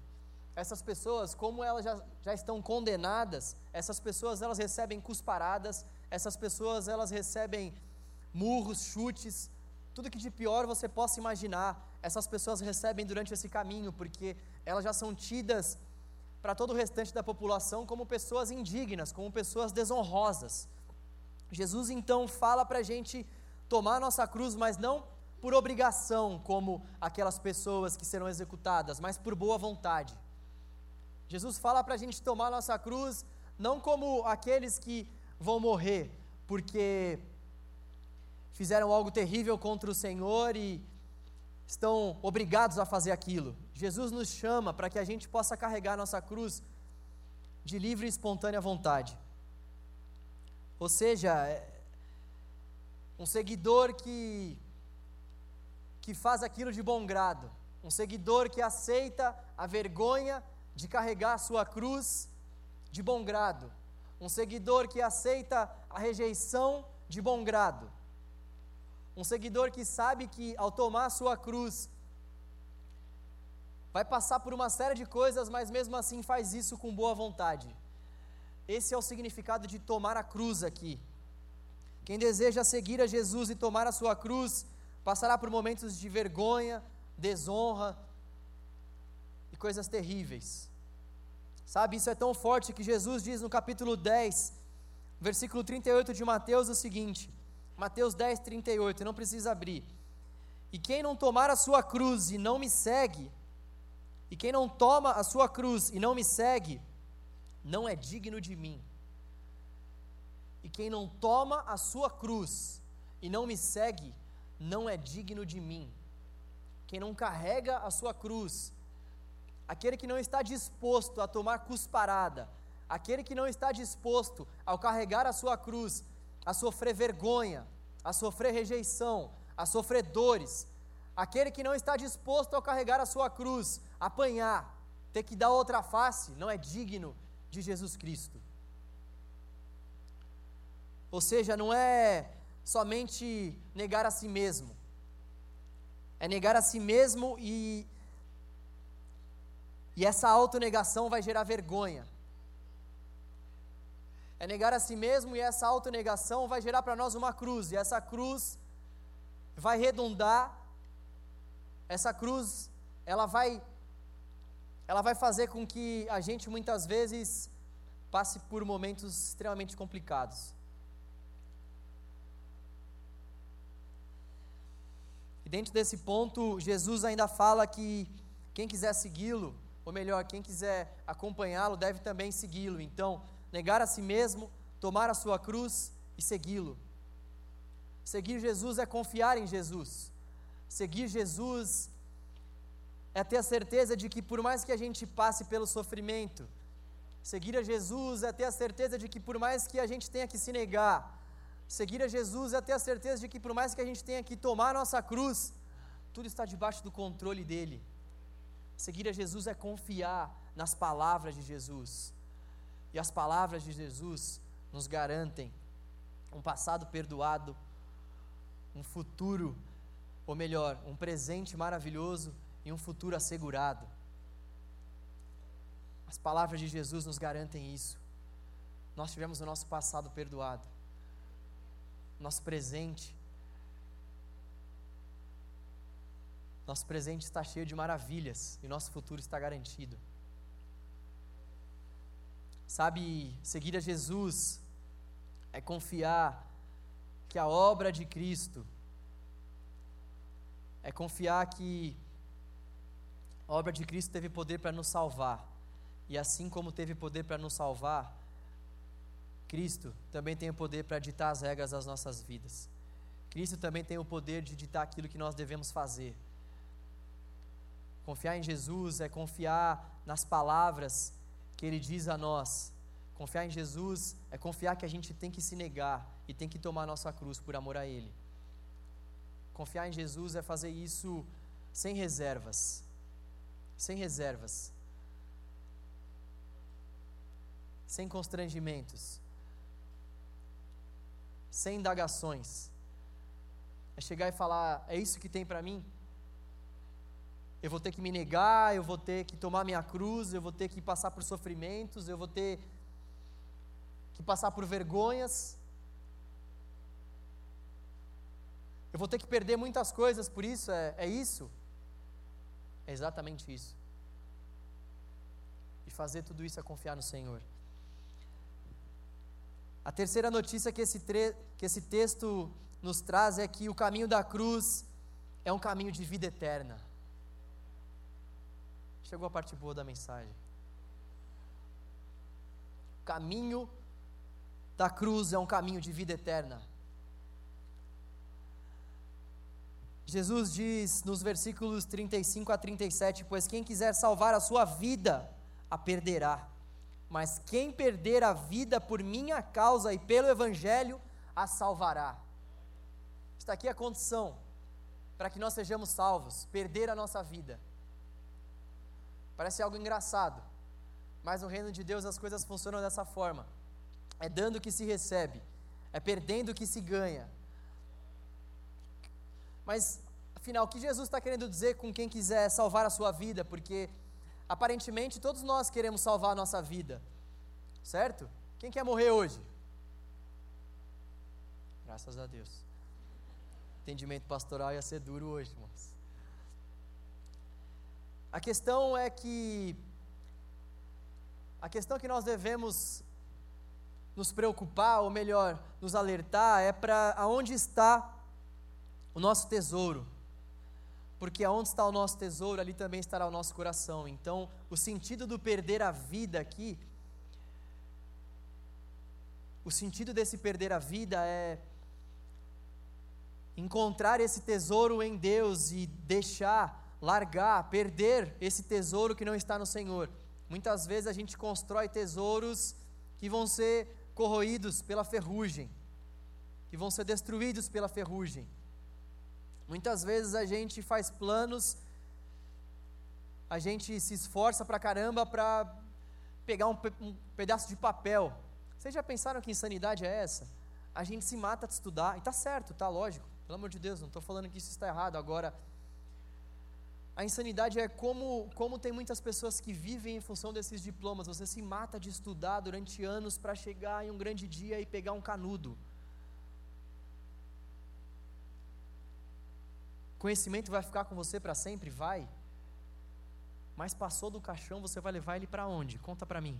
essas pessoas, como elas já, já estão condenadas, essas pessoas elas recebem cusparadas, essas pessoas elas recebem murros, chutes, tudo que de pior você possa imaginar, essas pessoas recebem durante esse caminho, porque elas já são tidas para todo o restante da população como pessoas indignas, como pessoas desonrosas. Jesus então fala para a gente tomar a nossa cruz, mas não por obrigação, como aquelas pessoas que serão executadas, mas por boa vontade. Jesus fala para a gente tomar nossa cruz, não como aqueles que vão morrer, porque fizeram algo terrível contra o Senhor e estão obrigados a fazer aquilo. Jesus nos chama para que a gente possa carregar nossa cruz de livre e espontânea vontade. Ou seja, é um seguidor que que faz aquilo de bom grado, um seguidor que aceita a vergonha de carregar a sua cruz de bom grado, um seguidor que aceita a rejeição de bom grado, um seguidor que sabe que ao tomar a sua cruz vai passar por uma série de coisas, mas mesmo assim faz isso com boa vontade. Esse é o significado de tomar a cruz aqui. Quem deseja seguir a Jesus e tomar a sua cruz, passará por momentos de vergonha, desonra coisas terríveis. Sabe, isso é tão forte que Jesus diz no capítulo 10, versículo 38 de Mateus o seguinte: Mateus 10, 38, não precisa abrir. E quem não tomar a sua cruz e não me segue, e quem não toma a sua cruz e não me segue, não é digno de mim. E quem não toma a sua cruz e não me segue, não é digno de mim. Quem não carrega a sua cruz, aquele que não está disposto a tomar cusparada, aquele que não está disposto ao carregar a sua cruz a sofrer vergonha, a sofrer rejeição, a sofrer dores. Aquele que não está disposto a carregar a sua cruz, apanhar, ter que dar outra face, não é digno de Jesus Cristo. Ou seja, não é somente negar a si mesmo, é negar a si mesmo e, e essa autonegação vai gerar vergonha, é negar a si mesmo e essa autonegação vai gerar para nós uma cruz, e essa cruz vai redundar, essa cruz, ela vai ela vai fazer com que a gente muitas vezes passe por momentos extremamente complicados. E dentro desse ponto, Jesus ainda fala que quem quiser segui-lo, ou melhor, quem quiser acompanhá-lo, deve também segui-lo. Então, negar a si mesmo, tomar a sua cruz e segui-lo. Seguir Jesus é confiar em Jesus. Seguir Jesus é ter a certeza de que, por mais que a gente passe pelo sofrimento, seguir a Jesus é ter a certeza de que, por mais que a gente tenha que se negar, seguir a Jesus é ter a certeza de que, por mais que a gente tenha que tomar a nossa cruz, tudo está debaixo do controle dele. Seguir a Jesus é confiar nas palavras de Jesus. E as palavras de Jesus nos garantem um passado perdoado, um futuro, ou melhor, um presente maravilhoso e um futuro assegurado. As palavras de Jesus nos garantem isso. Nós tivemos o nosso passado perdoado, nosso presente Nosso presente está cheio de maravilhas e nosso futuro está garantido. Sabe, seguir a Jesus é confiar que a obra de Cristo, é confiar que a obra de Cristo teve poder para nos salvar, e assim como teve poder para nos salvar, Cristo também tem o poder para ditar as regras das nossas vidas. Cristo também tem o poder de ditar aquilo que nós devemos fazer. Confiar em Jesus é confiar nas palavras que Ele diz a nós. Confiar em Jesus é confiar que a gente tem que se negar e tem que tomar nossa cruz por amor a Ele. Confiar em Jesus é fazer isso sem reservas. Sem reservas. Sem constrangimentos. Sem indagações. É chegar e falar: é isso que tem para mim? Eu vou ter que me negar, eu vou ter que tomar minha cruz, eu vou ter que passar por sofrimentos, eu vou ter que passar por vergonhas. Eu vou ter que perder muitas coisas por isso, é, é isso? É exatamente isso. E fazer tudo isso é confiar no Senhor. A terceira notícia que esse, que esse texto nos traz é que o caminho da cruz é um caminho de vida eterna. Chegou a parte boa da mensagem. O caminho da cruz é um caminho de vida eterna. Jesus diz nos versículos 35 a 37: Pois quem quiser salvar a sua vida, a perderá. Mas quem perder a vida por minha causa e pelo Evangelho, a salvará. Está aqui a condição para que nós sejamos salvos: perder a nossa vida. Parece algo engraçado, mas no reino de Deus as coisas funcionam dessa forma: é dando que se recebe, é perdendo que se ganha. Mas, afinal, o que Jesus está querendo dizer com quem quiser salvar a sua vida? Porque, aparentemente, todos nós queremos salvar a nossa vida, certo? Quem quer morrer hoje? Graças a Deus. Entendimento pastoral ia ser duro hoje, irmãos. A questão é que a questão que nós devemos nos preocupar, ou melhor, nos alertar, é para aonde está o nosso tesouro. Porque aonde está o nosso tesouro, ali também estará o nosso coração. Então, o sentido do perder a vida aqui, o sentido desse perder a vida é encontrar esse tesouro em Deus e deixar, largar, perder esse tesouro que não está no Senhor. Muitas vezes a gente constrói tesouros que vão ser corroídos pela ferrugem, que vão ser destruídos pela ferrugem. Muitas vezes a gente faz planos, a gente se esforça pra caramba para pegar um, um, pedaço de papel. Vocês já pensaram que insanidade é essa? A gente se mata de estudar, e tá certo, tá lógico, pelo amor de Deus, não estou falando que isso está errado. Agora, a insanidade é como, como tem muitas pessoas que vivem em função desses diplomas. Você se mata de estudar durante anos para chegar em um grande dia e pegar um canudo. Conhecimento vai ficar com você para sempre? Vai. Mas passou do caixão, você vai levar ele para onde? Conta para mim.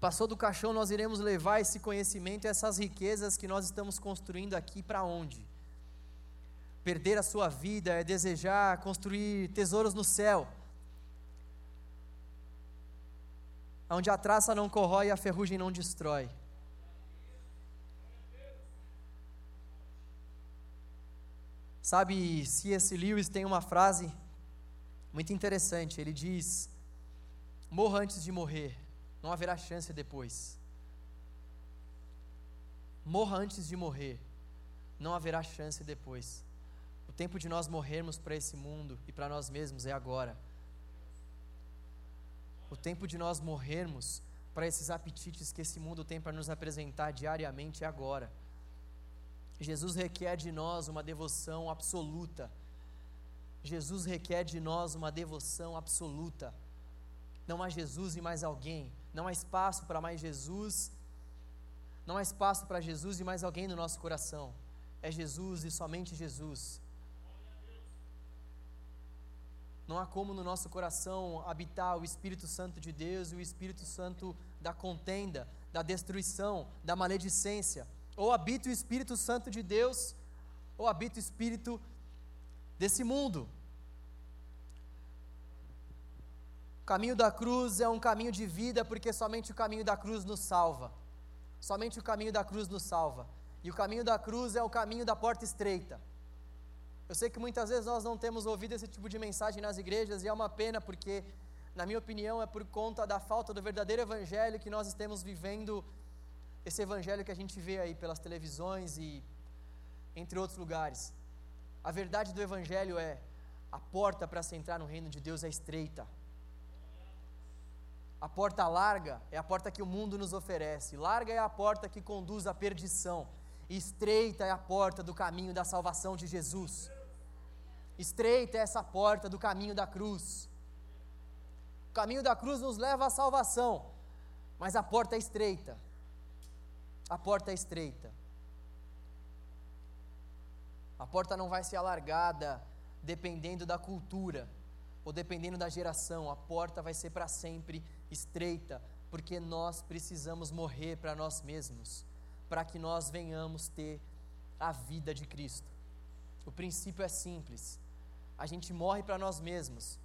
Passou do caixão, nós iremos levar esse conhecimento essas riquezas que nós estamos construindo aqui para onde? Perder a sua vida é desejar construir tesouros no céu, onde a traça não corrói e a ferrugem não destrói. Sabe, C.S. Lewis tem uma frase muito interessante. Ele diz: Morra antes de morrer, não haverá chance depois. Morra antes de morrer, não haverá chance depois. Tempo de nós morrermos para esse mundo e para nós mesmos é agora. O tempo de nós morrermos para esses apetites que esse mundo tem para nos apresentar diariamente é agora. Jesus requer de nós uma devoção absoluta. Jesus requer de nós uma devoção absoluta. Não há Jesus e mais alguém. Não há espaço para mais Jesus. Não há espaço para Jesus e mais alguém no nosso coração. É Jesus e somente Jesus. Não há como no nosso coração habitar o Espírito Santo de Deus e o Espírito Santo da contenda, da destruição, da maledicência. Ou habita o Espírito Santo de Deus, ou habita o Espírito desse mundo. O caminho da cruz é um caminho de vida, porque somente o caminho da cruz nos salva. Somente o caminho da cruz nos salva. E o caminho da cruz é o caminho da porta estreita. Eu sei que muitas vezes nós não temos ouvido esse tipo de mensagem nas igrejas, e é uma pena, porque, na minha opinião, é por conta da falta do verdadeiro evangelho que nós estamos vivendo esse evangelho que a gente vê aí pelas televisões e entre outros lugares. A verdade do evangelho é: a porta para se entrar no reino de Deus é estreita. A porta larga é a porta que o mundo nos oferece. Larga é a porta que conduz à perdição. Estreita é a porta do caminho da salvação de Jesus. Estreita é essa porta do caminho da cruz. O caminho da cruz nos leva à salvação, mas a porta é estreita. A porta é estreita. A porta não vai ser alargada dependendo da cultura ou dependendo da geração. A porta vai ser para sempre estreita, porque nós precisamos morrer para nós mesmos, para que nós venhamos ter a vida de Cristo. O princípio é simples. A gente morre para nós mesmos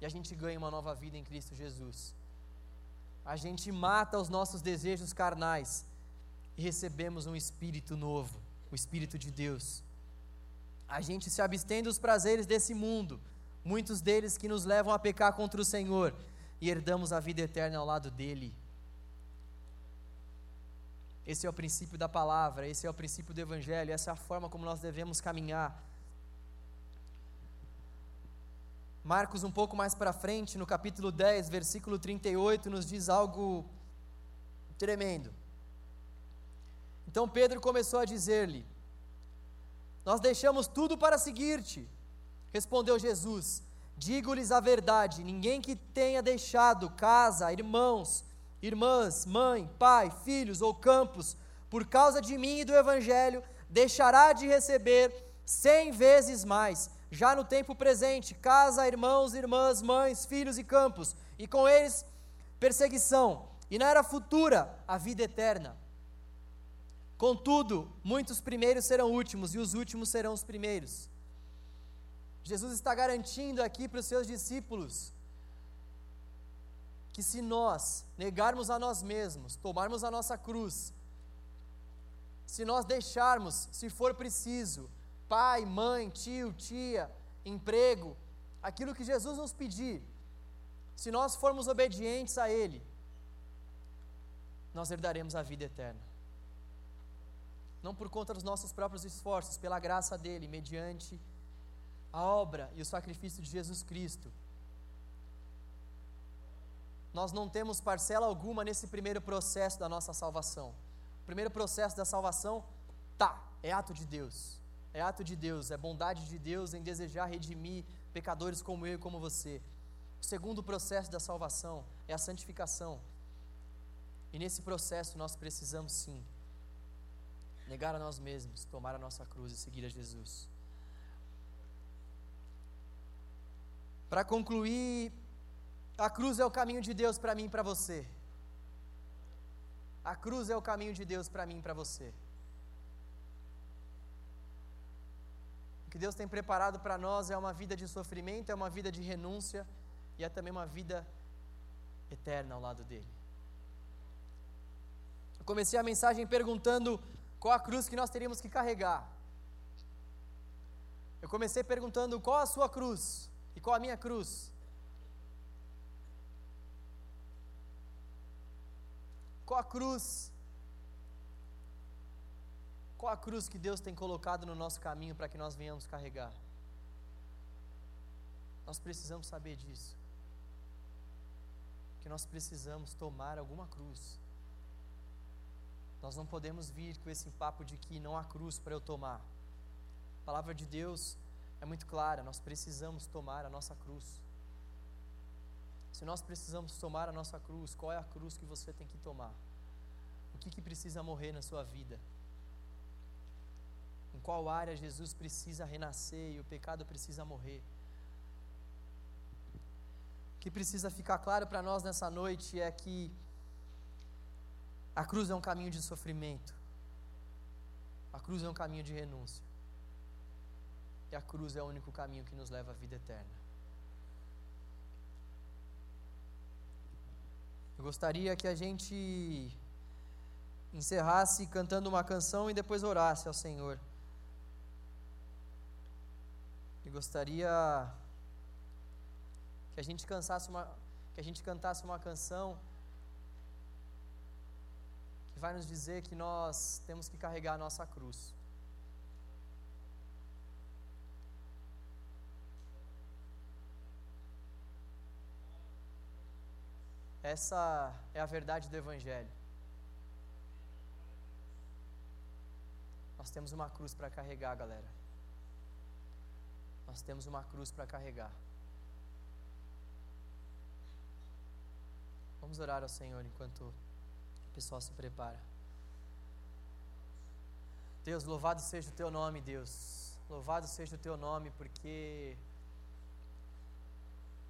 e a gente ganha uma nova vida em Cristo Jesus. A gente mata os nossos desejos carnais e recebemos um espírito novo, o Espírito de Deus. A gente se abstém dos prazeres desse mundo, muitos deles que nos levam a pecar contra o Senhor, e herdamos a vida eterna ao lado dele. Esse é o princípio da palavra, esse é o princípio do Evangelho, essa é a forma como nós devemos caminhar. Marcos, um pouco mais para frente, no capítulo 10, versículo 38, nos diz algo tremendo. Então Pedro começou a dizer-lhe: Nós deixamos tudo para seguir-te. Respondeu Jesus: Digo-lhes a verdade: ninguém que tenha deixado casa, irmãos, irmãs, mãe, pai, filhos ou campos, por causa de mim e do Evangelho, deixará de receber cem vezes mais, já no tempo presente, casa, irmãos, irmãs, mães, filhos e campos, e com eles perseguição, e na era futura, a vida eterna. Contudo, muitos primeiros serão últimos e os últimos serão os primeiros. Jesus está garantindo aqui para os seus discípulos que se nós negarmos a nós mesmos, tomarmos a nossa cruz, se nós deixarmos, se for preciso, pai, mãe, tio, tia, emprego, aquilo que Jesus nos pedir, se nós formos obedientes a Ele, nós herdaremos a vida eterna não por conta dos nossos próprios esforços, pela graça dele, mediante a obra e o sacrifício de Jesus Cristo. Nós não temos parcela alguma nesse primeiro processo da nossa salvação. O primeiro processo da salvação, tá, é ato de Deus. É ato de Deus, é bondade de Deus em desejar redimir pecadores como eu e como você. O segundo processo da salvação é a santificação. E nesse processo nós precisamos sim negar a nós mesmos, tomar a nossa cruz e seguir a Jesus. Para concluir, a cruz é o caminho de Deus para mim e para você. A cruz é o caminho de Deus para mim e para você. Que Deus tem preparado para nós é uma vida de sofrimento, é uma vida de renúncia e é também uma vida eterna ao lado dele. Eu comecei a mensagem perguntando qual a cruz que nós teríamos que carregar? Eu comecei perguntando qual a sua cruz e qual a minha cruz. Qual a cruz? Qual a cruz que Deus tem colocado no nosso caminho para que nós venhamos carregar? Nós precisamos saber disso. Que nós precisamos tomar alguma cruz. Nós não podemos vir com esse papo de que não há cruz para eu tomar. A palavra de Deus é muito clara, nós precisamos tomar a nossa cruz. Se nós precisamos tomar a nossa cruz, qual é a cruz que você tem que tomar? O que, que precisa morrer na sua vida? Em qual área Jesus precisa renascer e o pecado precisa morrer? que precisa ficar claro para nós nessa noite é que a cruz é um caminho de sofrimento, a cruz é um caminho de renúncia, e a cruz é o único caminho que nos leva à vida eterna. Eu gostaria que a gente encerrasse cantando uma canção e depois orasse ao Senhor. E gostaria que a gente cansasse uma que a gente cantasse uma canção que vai nos dizer que nós temos que carregar a nossa cruz. Essa é a verdade do Evangelho. Nós temos uma cruz para carregar, galera. Nós temos uma cruz para carregar. Vamos orar ao Senhor enquanto o pessoal se prepara. Deus, louvado seja o teu nome, Deus. Louvado seja o teu nome, porque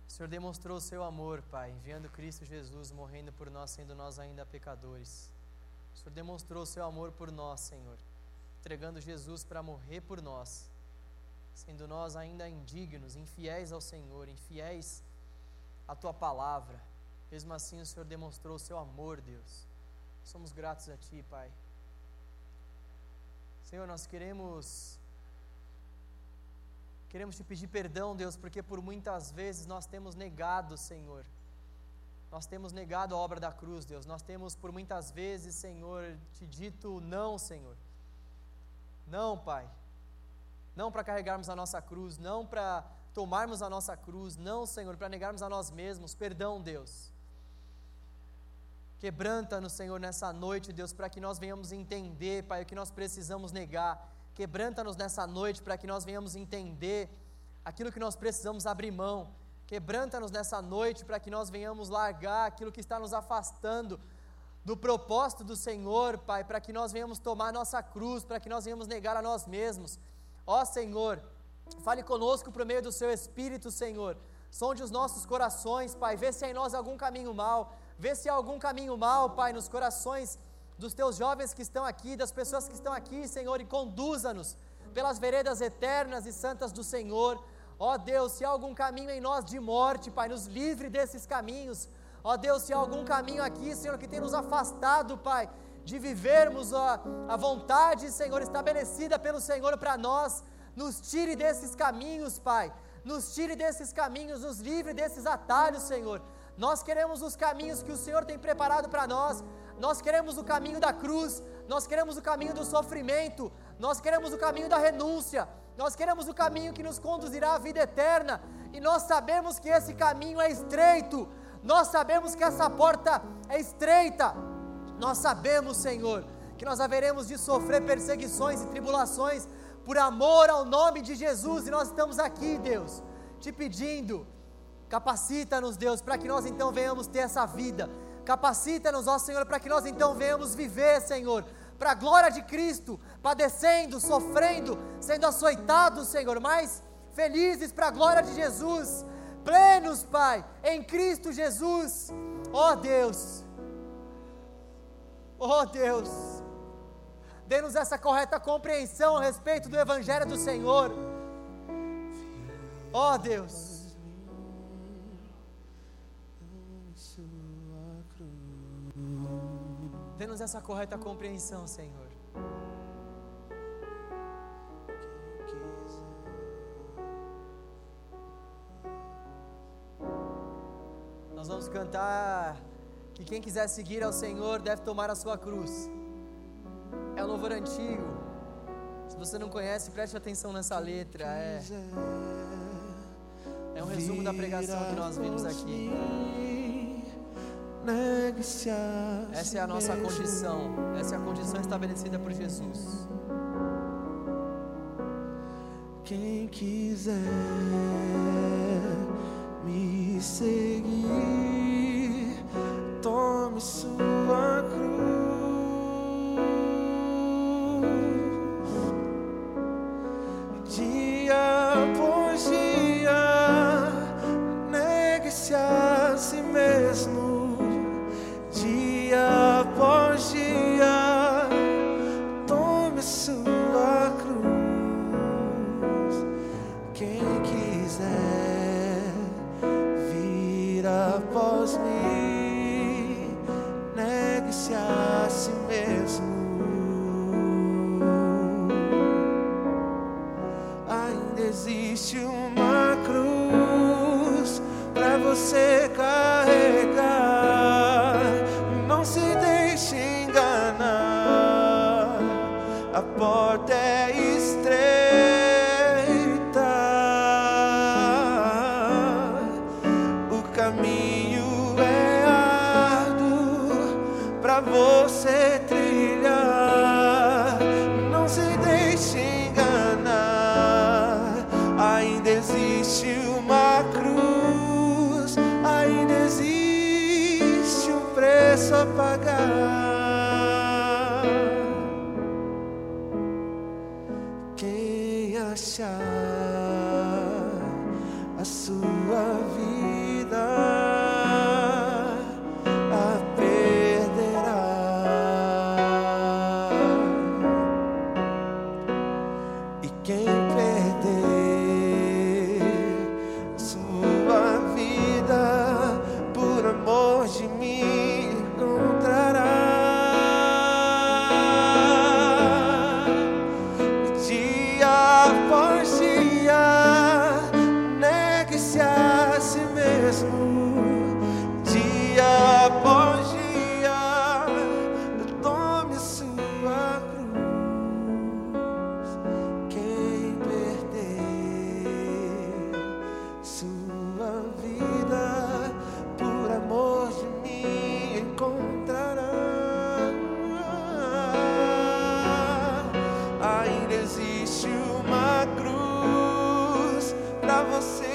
o Senhor demonstrou o seu amor, Pai, enviando Cristo Jesus, morrendo por nós, sendo nós ainda pecadores. O Senhor demonstrou o seu amor por nós, Senhor, entregando Jesus para morrer por nós, sendo nós ainda indignos, infiéis ao Senhor, infiéis à tua palavra. Mesmo assim, o Senhor demonstrou o seu amor, Deus. Somos gratos a Ti, Pai. Senhor, nós queremos. Queremos te pedir perdão, Deus, porque por muitas vezes nós temos negado, Senhor. Nós temos negado a obra da cruz, Deus. Nós temos por muitas vezes, Senhor, te dito não, Senhor. Não, Pai. Não para carregarmos a nossa cruz, não para tomarmos a nossa cruz, não, Senhor, para negarmos a nós mesmos. Perdão, Deus. Quebranta-nos, Senhor, nessa noite, Deus, para que nós venhamos entender, Pai, o que nós precisamos negar. Quebranta-nos nessa noite para que nós venhamos entender aquilo que nós precisamos abrir mão. Quebranta-nos nessa noite para que nós venhamos largar aquilo que está nos afastando do propósito do Senhor, Pai, para que nós venhamos tomar nossa cruz, para que nós venhamos negar a nós mesmos. Ó Senhor, fale conosco por meio do Seu Espírito, Senhor. Sonde os nossos corações, Pai, vê se há em nós algum caminho mal Vê se há algum caminho mal, Pai, nos corações dos teus jovens que estão aqui, das pessoas que estão aqui, Senhor, e conduza-nos pelas veredas eternas e santas do Senhor. Ó Deus, se há algum caminho em nós de morte, Pai, nos livre desses caminhos. Ó Deus, se há algum caminho aqui, Senhor, que tem nos afastado, Pai, de vivermos a, a vontade, Senhor, estabelecida pelo Senhor para nós, nos tire desses caminhos, Pai. Nos tire desses caminhos, nos livre desses atalhos, Senhor. Nós queremos os caminhos que o Senhor tem preparado para nós. Nós queremos o caminho da cruz, nós queremos o caminho do sofrimento, nós queremos o caminho da renúncia, nós queremos o caminho que nos conduzirá à vida eterna. E nós sabemos que esse caminho é estreito, nós sabemos que essa porta é estreita. Nós sabemos, Senhor, que nós haveremos de sofrer perseguições e tribulações por amor ao nome de Jesus, e nós estamos aqui, Deus, te pedindo Capacita-nos, Deus, para que nós então venhamos ter essa vida. Capacita-nos, ó Senhor, para que nós então venhamos viver, Senhor, para a glória de Cristo, padecendo, sofrendo, sendo açoitados, Senhor, mas felizes para a glória de Jesus, plenos, Pai, em Cristo Jesus. Ó Deus, ó Deus, dê-nos essa correta compreensão a respeito do Evangelho do Senhor. Ó Deus. Dê-nos essa correta compreensão, Senhor. Nós vamos cantar que quem quiser seguir ao Senhor deve tomar a sua cruz. É um louvor antigo. Se você não conhece, preste atenção nessa letra. É, é um resumo da pregação que nós vimos aqui. Essa é a nossa condição, essa é a condição estabelecida por Jesus. Quem quiser me seguir, tome você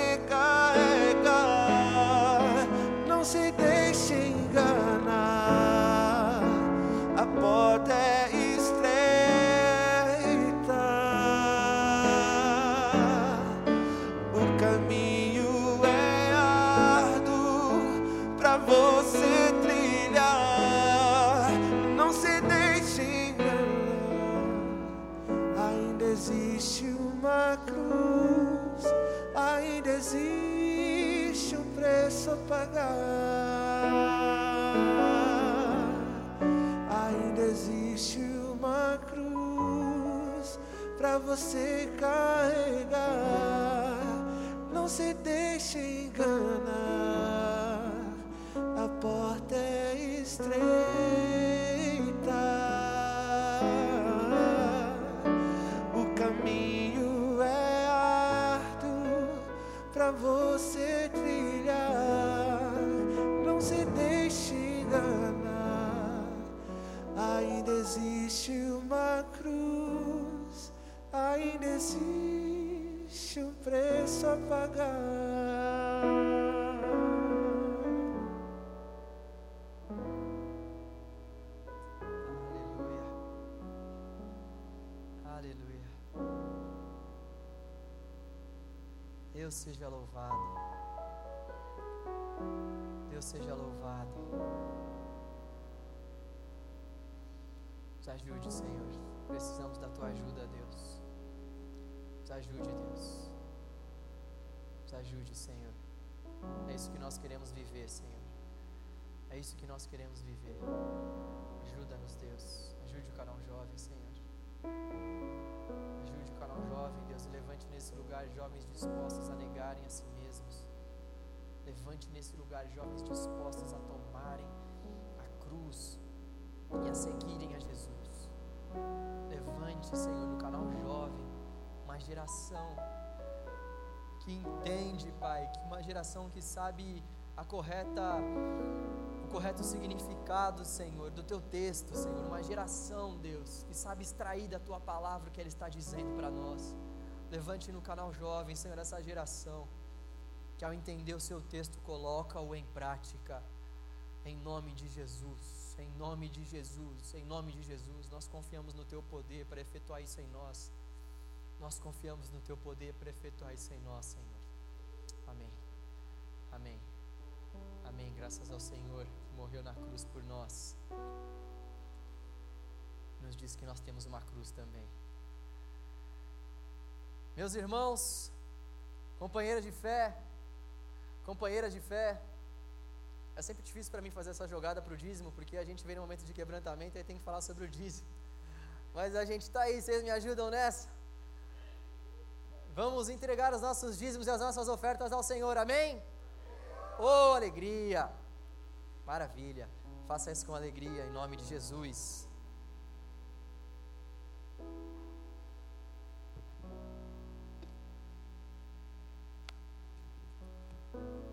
ajude, Senhor. Precisamos da tua ajuda, Deus. Nos ajude, Deus. Nos ajude, Senhor. É isso que nós queremos viver, Senhor. É isso que nós queremos viver. Ajuda-nos, Deus. Ajude o canal jovem, Senhor. Ajude o canal jovem, Deus, levante nesse lugar jovens dispostos a negarem a si mesmos. Levante nesse lugar jovens dispostos a tomarem a cruz e a seguirem a Jesus. Levante, Senhor, no canal jovem, uma geração que entende, Pai, que uma geração que sabe a correta o correto significado, Senhor, do teu texto, Senhor, uma geração, Deus, que sabe extrair da tua palavra o que ela está dizendo para nós. Levante no canal jovem, Senhor, essa geração que ao entender o seu texto coloca-o em prática. Em nome de Jesus, em nome de Jesus, em nome de Jesus, nós confiamos no teu poder para efetuar isso em nós. Nós confiamos no teu poder para efetuar isso em nós, Senhor. Amém. Amém. Amém. Graças ao Senhor que morreu na cruz por nós. Nos diz que nós temos uma cruz também. Meus irmãos, companheiras de fé, companheiras de fé, É sempre difícil para mim fazer essa jogada para o dízimo, porque a gente vem no momento de quebrantamento e tem que falar sobre o dízimo. Mas a gente está aí, vocês me ajudam nessa? Vamos entregar os nossos dízimos e as nossas ofertas ao Senhor, amém? Oh, alegria! Maravilha! Faça isso com alegria, em nome de Jesus. Eis-me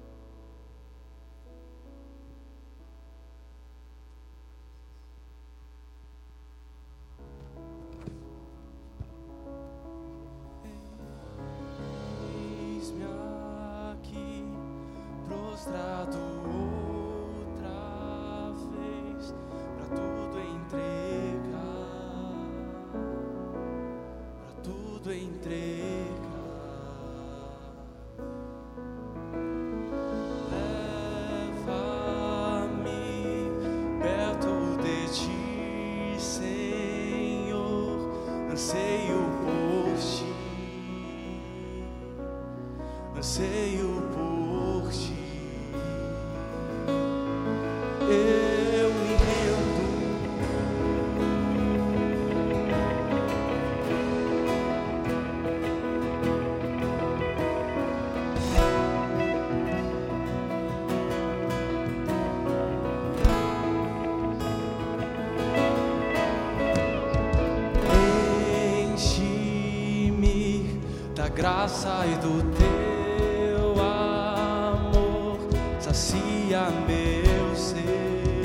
graça e do teu amor, sacia meu ser,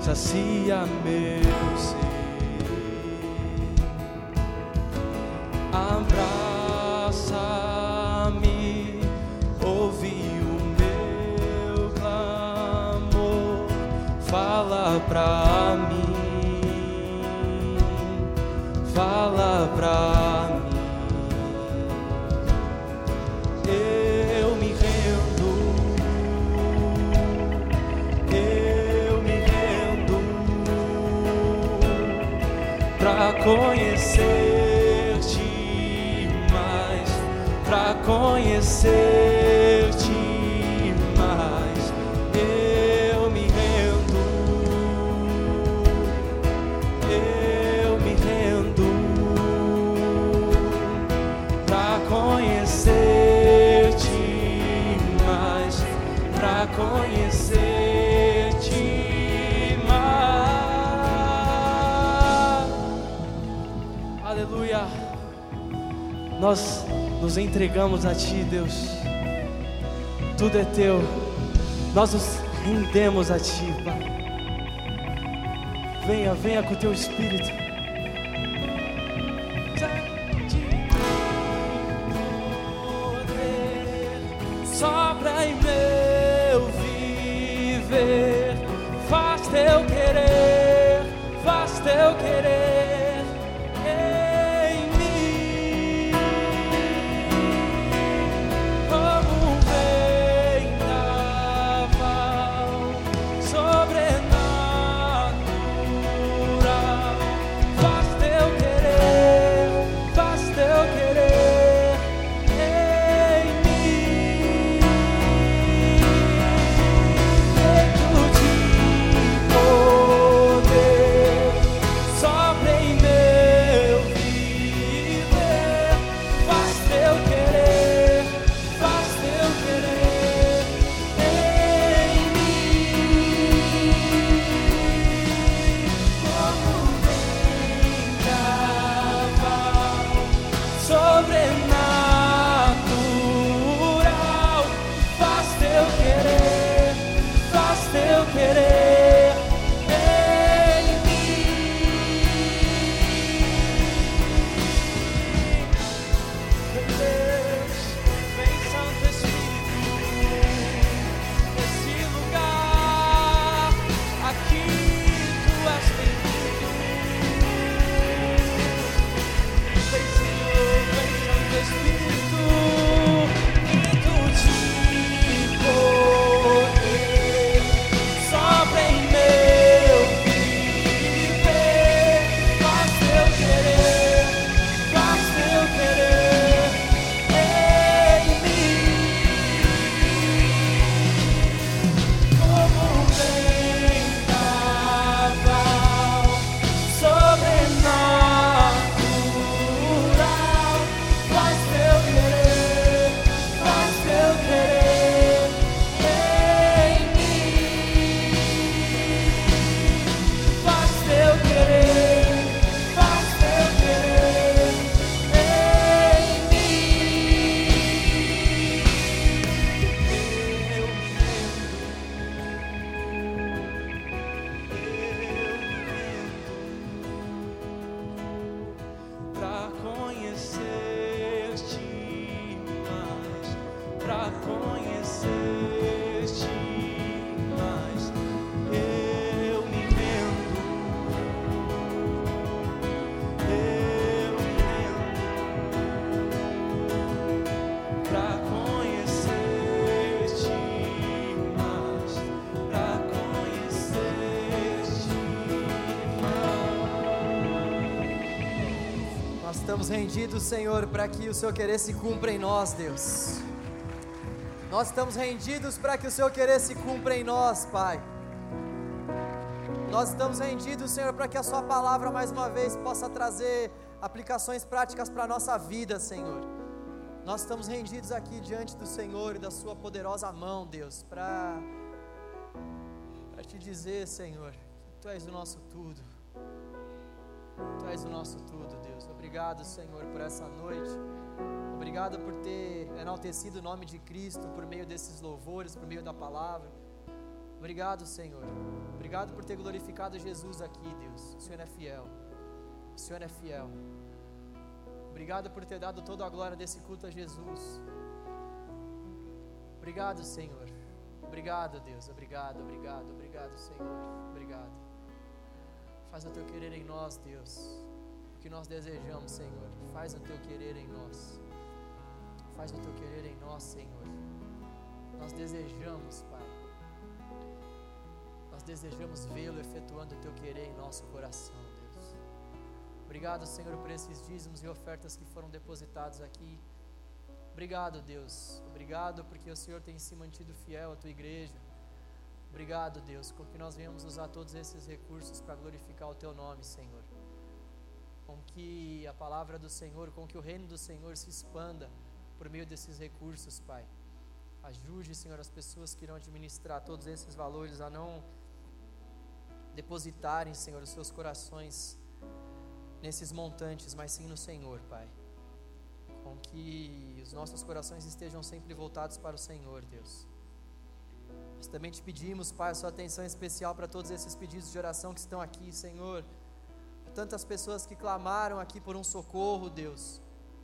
sacia meu nos entregamos a ti, Deus. Tudo é teu. Nós nos rendemos a ti, Pai. Venha, venha com o teu espírito. Estamos rendidos, Senhor, para que o Seu querer se cumpra em nós, Deus. Nós estamos rendidos para que o Seu querer se cumpra em nós, Pai. Nós estamos rendidos, Senhor, para que a Sua palavra mais uma vez possa trazer aplicações práticas para a nossa vida, Senhor. Nós estamos rendidos aqui diante do Senhor e da Sua poderosa mão, Deus, para te dizer, Senhor, que Tu és o nosso tudo. Tu és o nosso tudo, Deus. Obrigado, Senhor, por essa noite. Obrigado por ter enaltecido o nome de Cristo por meio desses louvores, por meio da palavra. Obrigado, Senhor. Obrigado por ter glorificado Jesus aqui, Deus. O Senhor é fiel. O Senhor é fiel. Obrigado por ter dado toda a glória desse culto a Jesus. Obrigado, Senhor. Obrigado, Deus. Obrigado, obrigado, obrigado, Senhor. Obrigado. Faz o teu querer em nós, Deus. O que nós desejamos, Senhor. Faz o teu querer em nós. Faz o teu querer em nós, Senhor. Nós desejamos, Pai. Nós desejamos vê-lo efetuando o teu querer em nosso coração, Deus. Obrigado, Senhor, por esses dízimos e ofertas que foram depositados aqui. Obrigado, Deus. Obrigado porque o Senhor tem se mantido fiel à tua igreja. Obrigado, Deus, porque nós venhamos usar todos esses recursos para glorificar o teu nome, Senhor. Com que a palavra do Senhor, com que o reino do Senhor se expanda por meio desses recursos, Pai. Ajude, Senhor, as pessoas que irão administrar todos esses valores a não depositarem, Senhor, os seus corações nesses montantes, mas sim no Senhor, Pai. Com que os nossos corações estejam sempre voltados para o Senhor, Deus. Nós também te pedimos, Pai, a sua atenção especial para todos esses pedidos de oração que estão aqui, Senhor. Tantas pessoas que clamaram aqui por um socorro, Deus,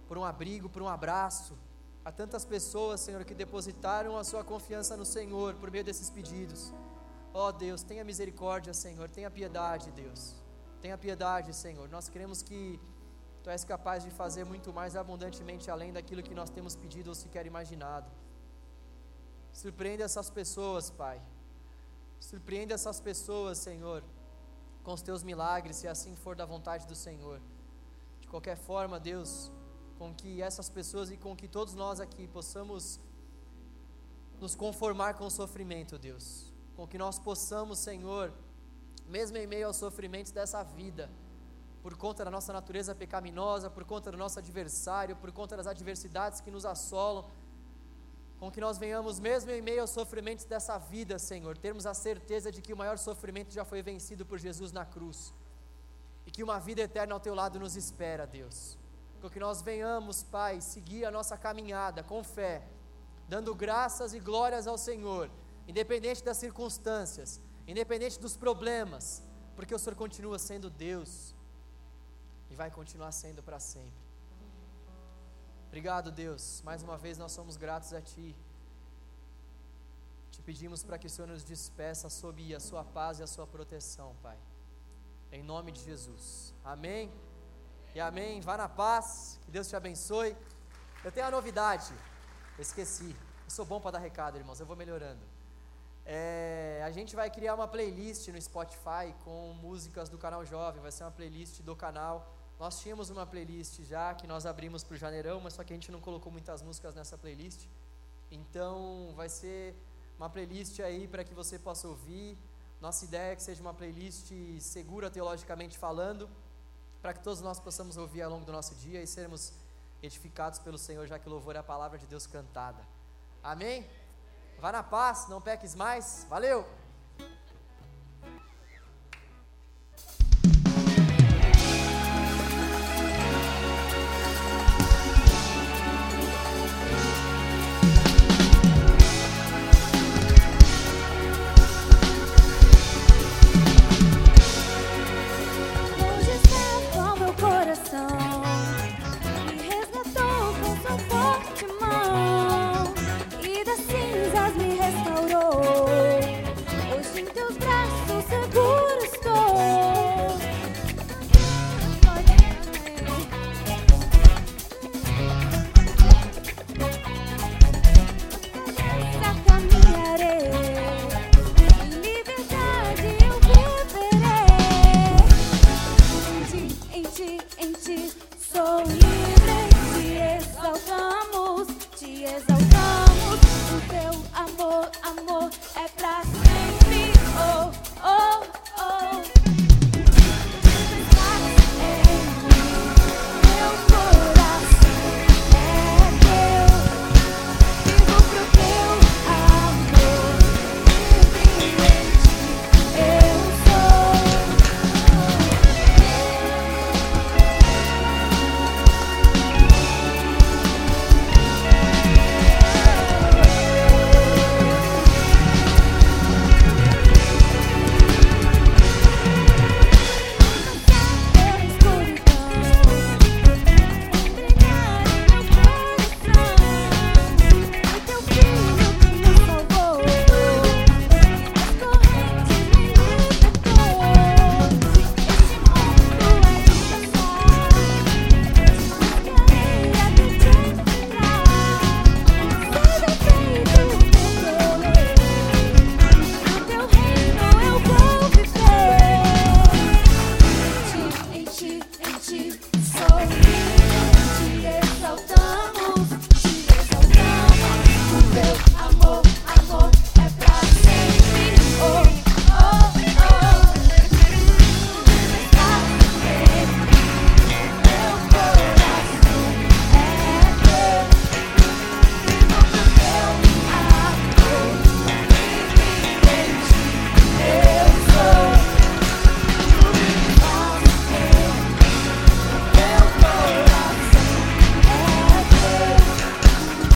por um abrigo, por um abraço. Há tantas pessoas, Senhor, que depositaram a sua confiança no Senhor por meio desses pedidos. Ó oh, Deus, tenha misericórdia, Senhor, tenha piedade, Deus. Tenha piedade, Senhor. Nós queremos que Tu és capaz de fazer muito mais abundantemente além daquilo que nós temos pedido ou sequer imaginado. Surpreenda essas pessoas, Pai. Surpreenda essas pessoas, Senhor, com os teus milagres, se assim for da vontade do Senhor. De qualquer forma, Deus, com que essas pessoas e com que todos nós aqui possamos nos conformar com o sofrimento, Deus. Com que nós possamos, Senhor, mesmo em meio aos sofrimentos dessa vida, por conta da nossa natureza pecaminosa, por conta do nosso adversário, por conta das adversidades que nos assolam, com que nós venhamos, mesmo em meio aos sofrimentos dessa vida, Senhor, termos a certeza de que o maior sofrimento já foi vencido por Jesus na cruz e que uma vida eterna ao teu lado nos espera, Deus. Com que nós venhamos, Pai, seguir a nossa caminhada com fé, dando graças e glórias ao Senhor, independente das circunstâncias, independente dos problemas, porque o Senhor continua sendo Deus e vai continuar sendo para sempre. Obrigado, Deus. Mais uma vez nós somos gratos a Ti. Te pedimos para que o Senhor nos despeça sob a Sua paz e a Sua proteção, Pai. Em nome de Jesus. Amém. E amém. Vá na paz. Que Deus te abençoe. Eu tenho uma novidade. Eu esqueci. Eu sou bom para dar recado, irmãos. Eu vou melhorando. É, a gente vai criar uma playlist no Spotify com músicas do canal Jovem. Vai ser uma playlist do canal nós tínhamos uma playlist já que nós abrimos para o Janeirão, mas só que a gente não colocou muitas músicas nessa playlist. Então vai ser uma playlist aí para que você possa ouvir. Nossa ideia é que seja uma playlist segura teologicamente falando, para que todos nós possamos ouvir ao longo do nosso dia e sermos edificados pelo Senhor, já que o louvor é a palavra de Deus cantada. Amém? Vá na paz, não peques mais. Valeu!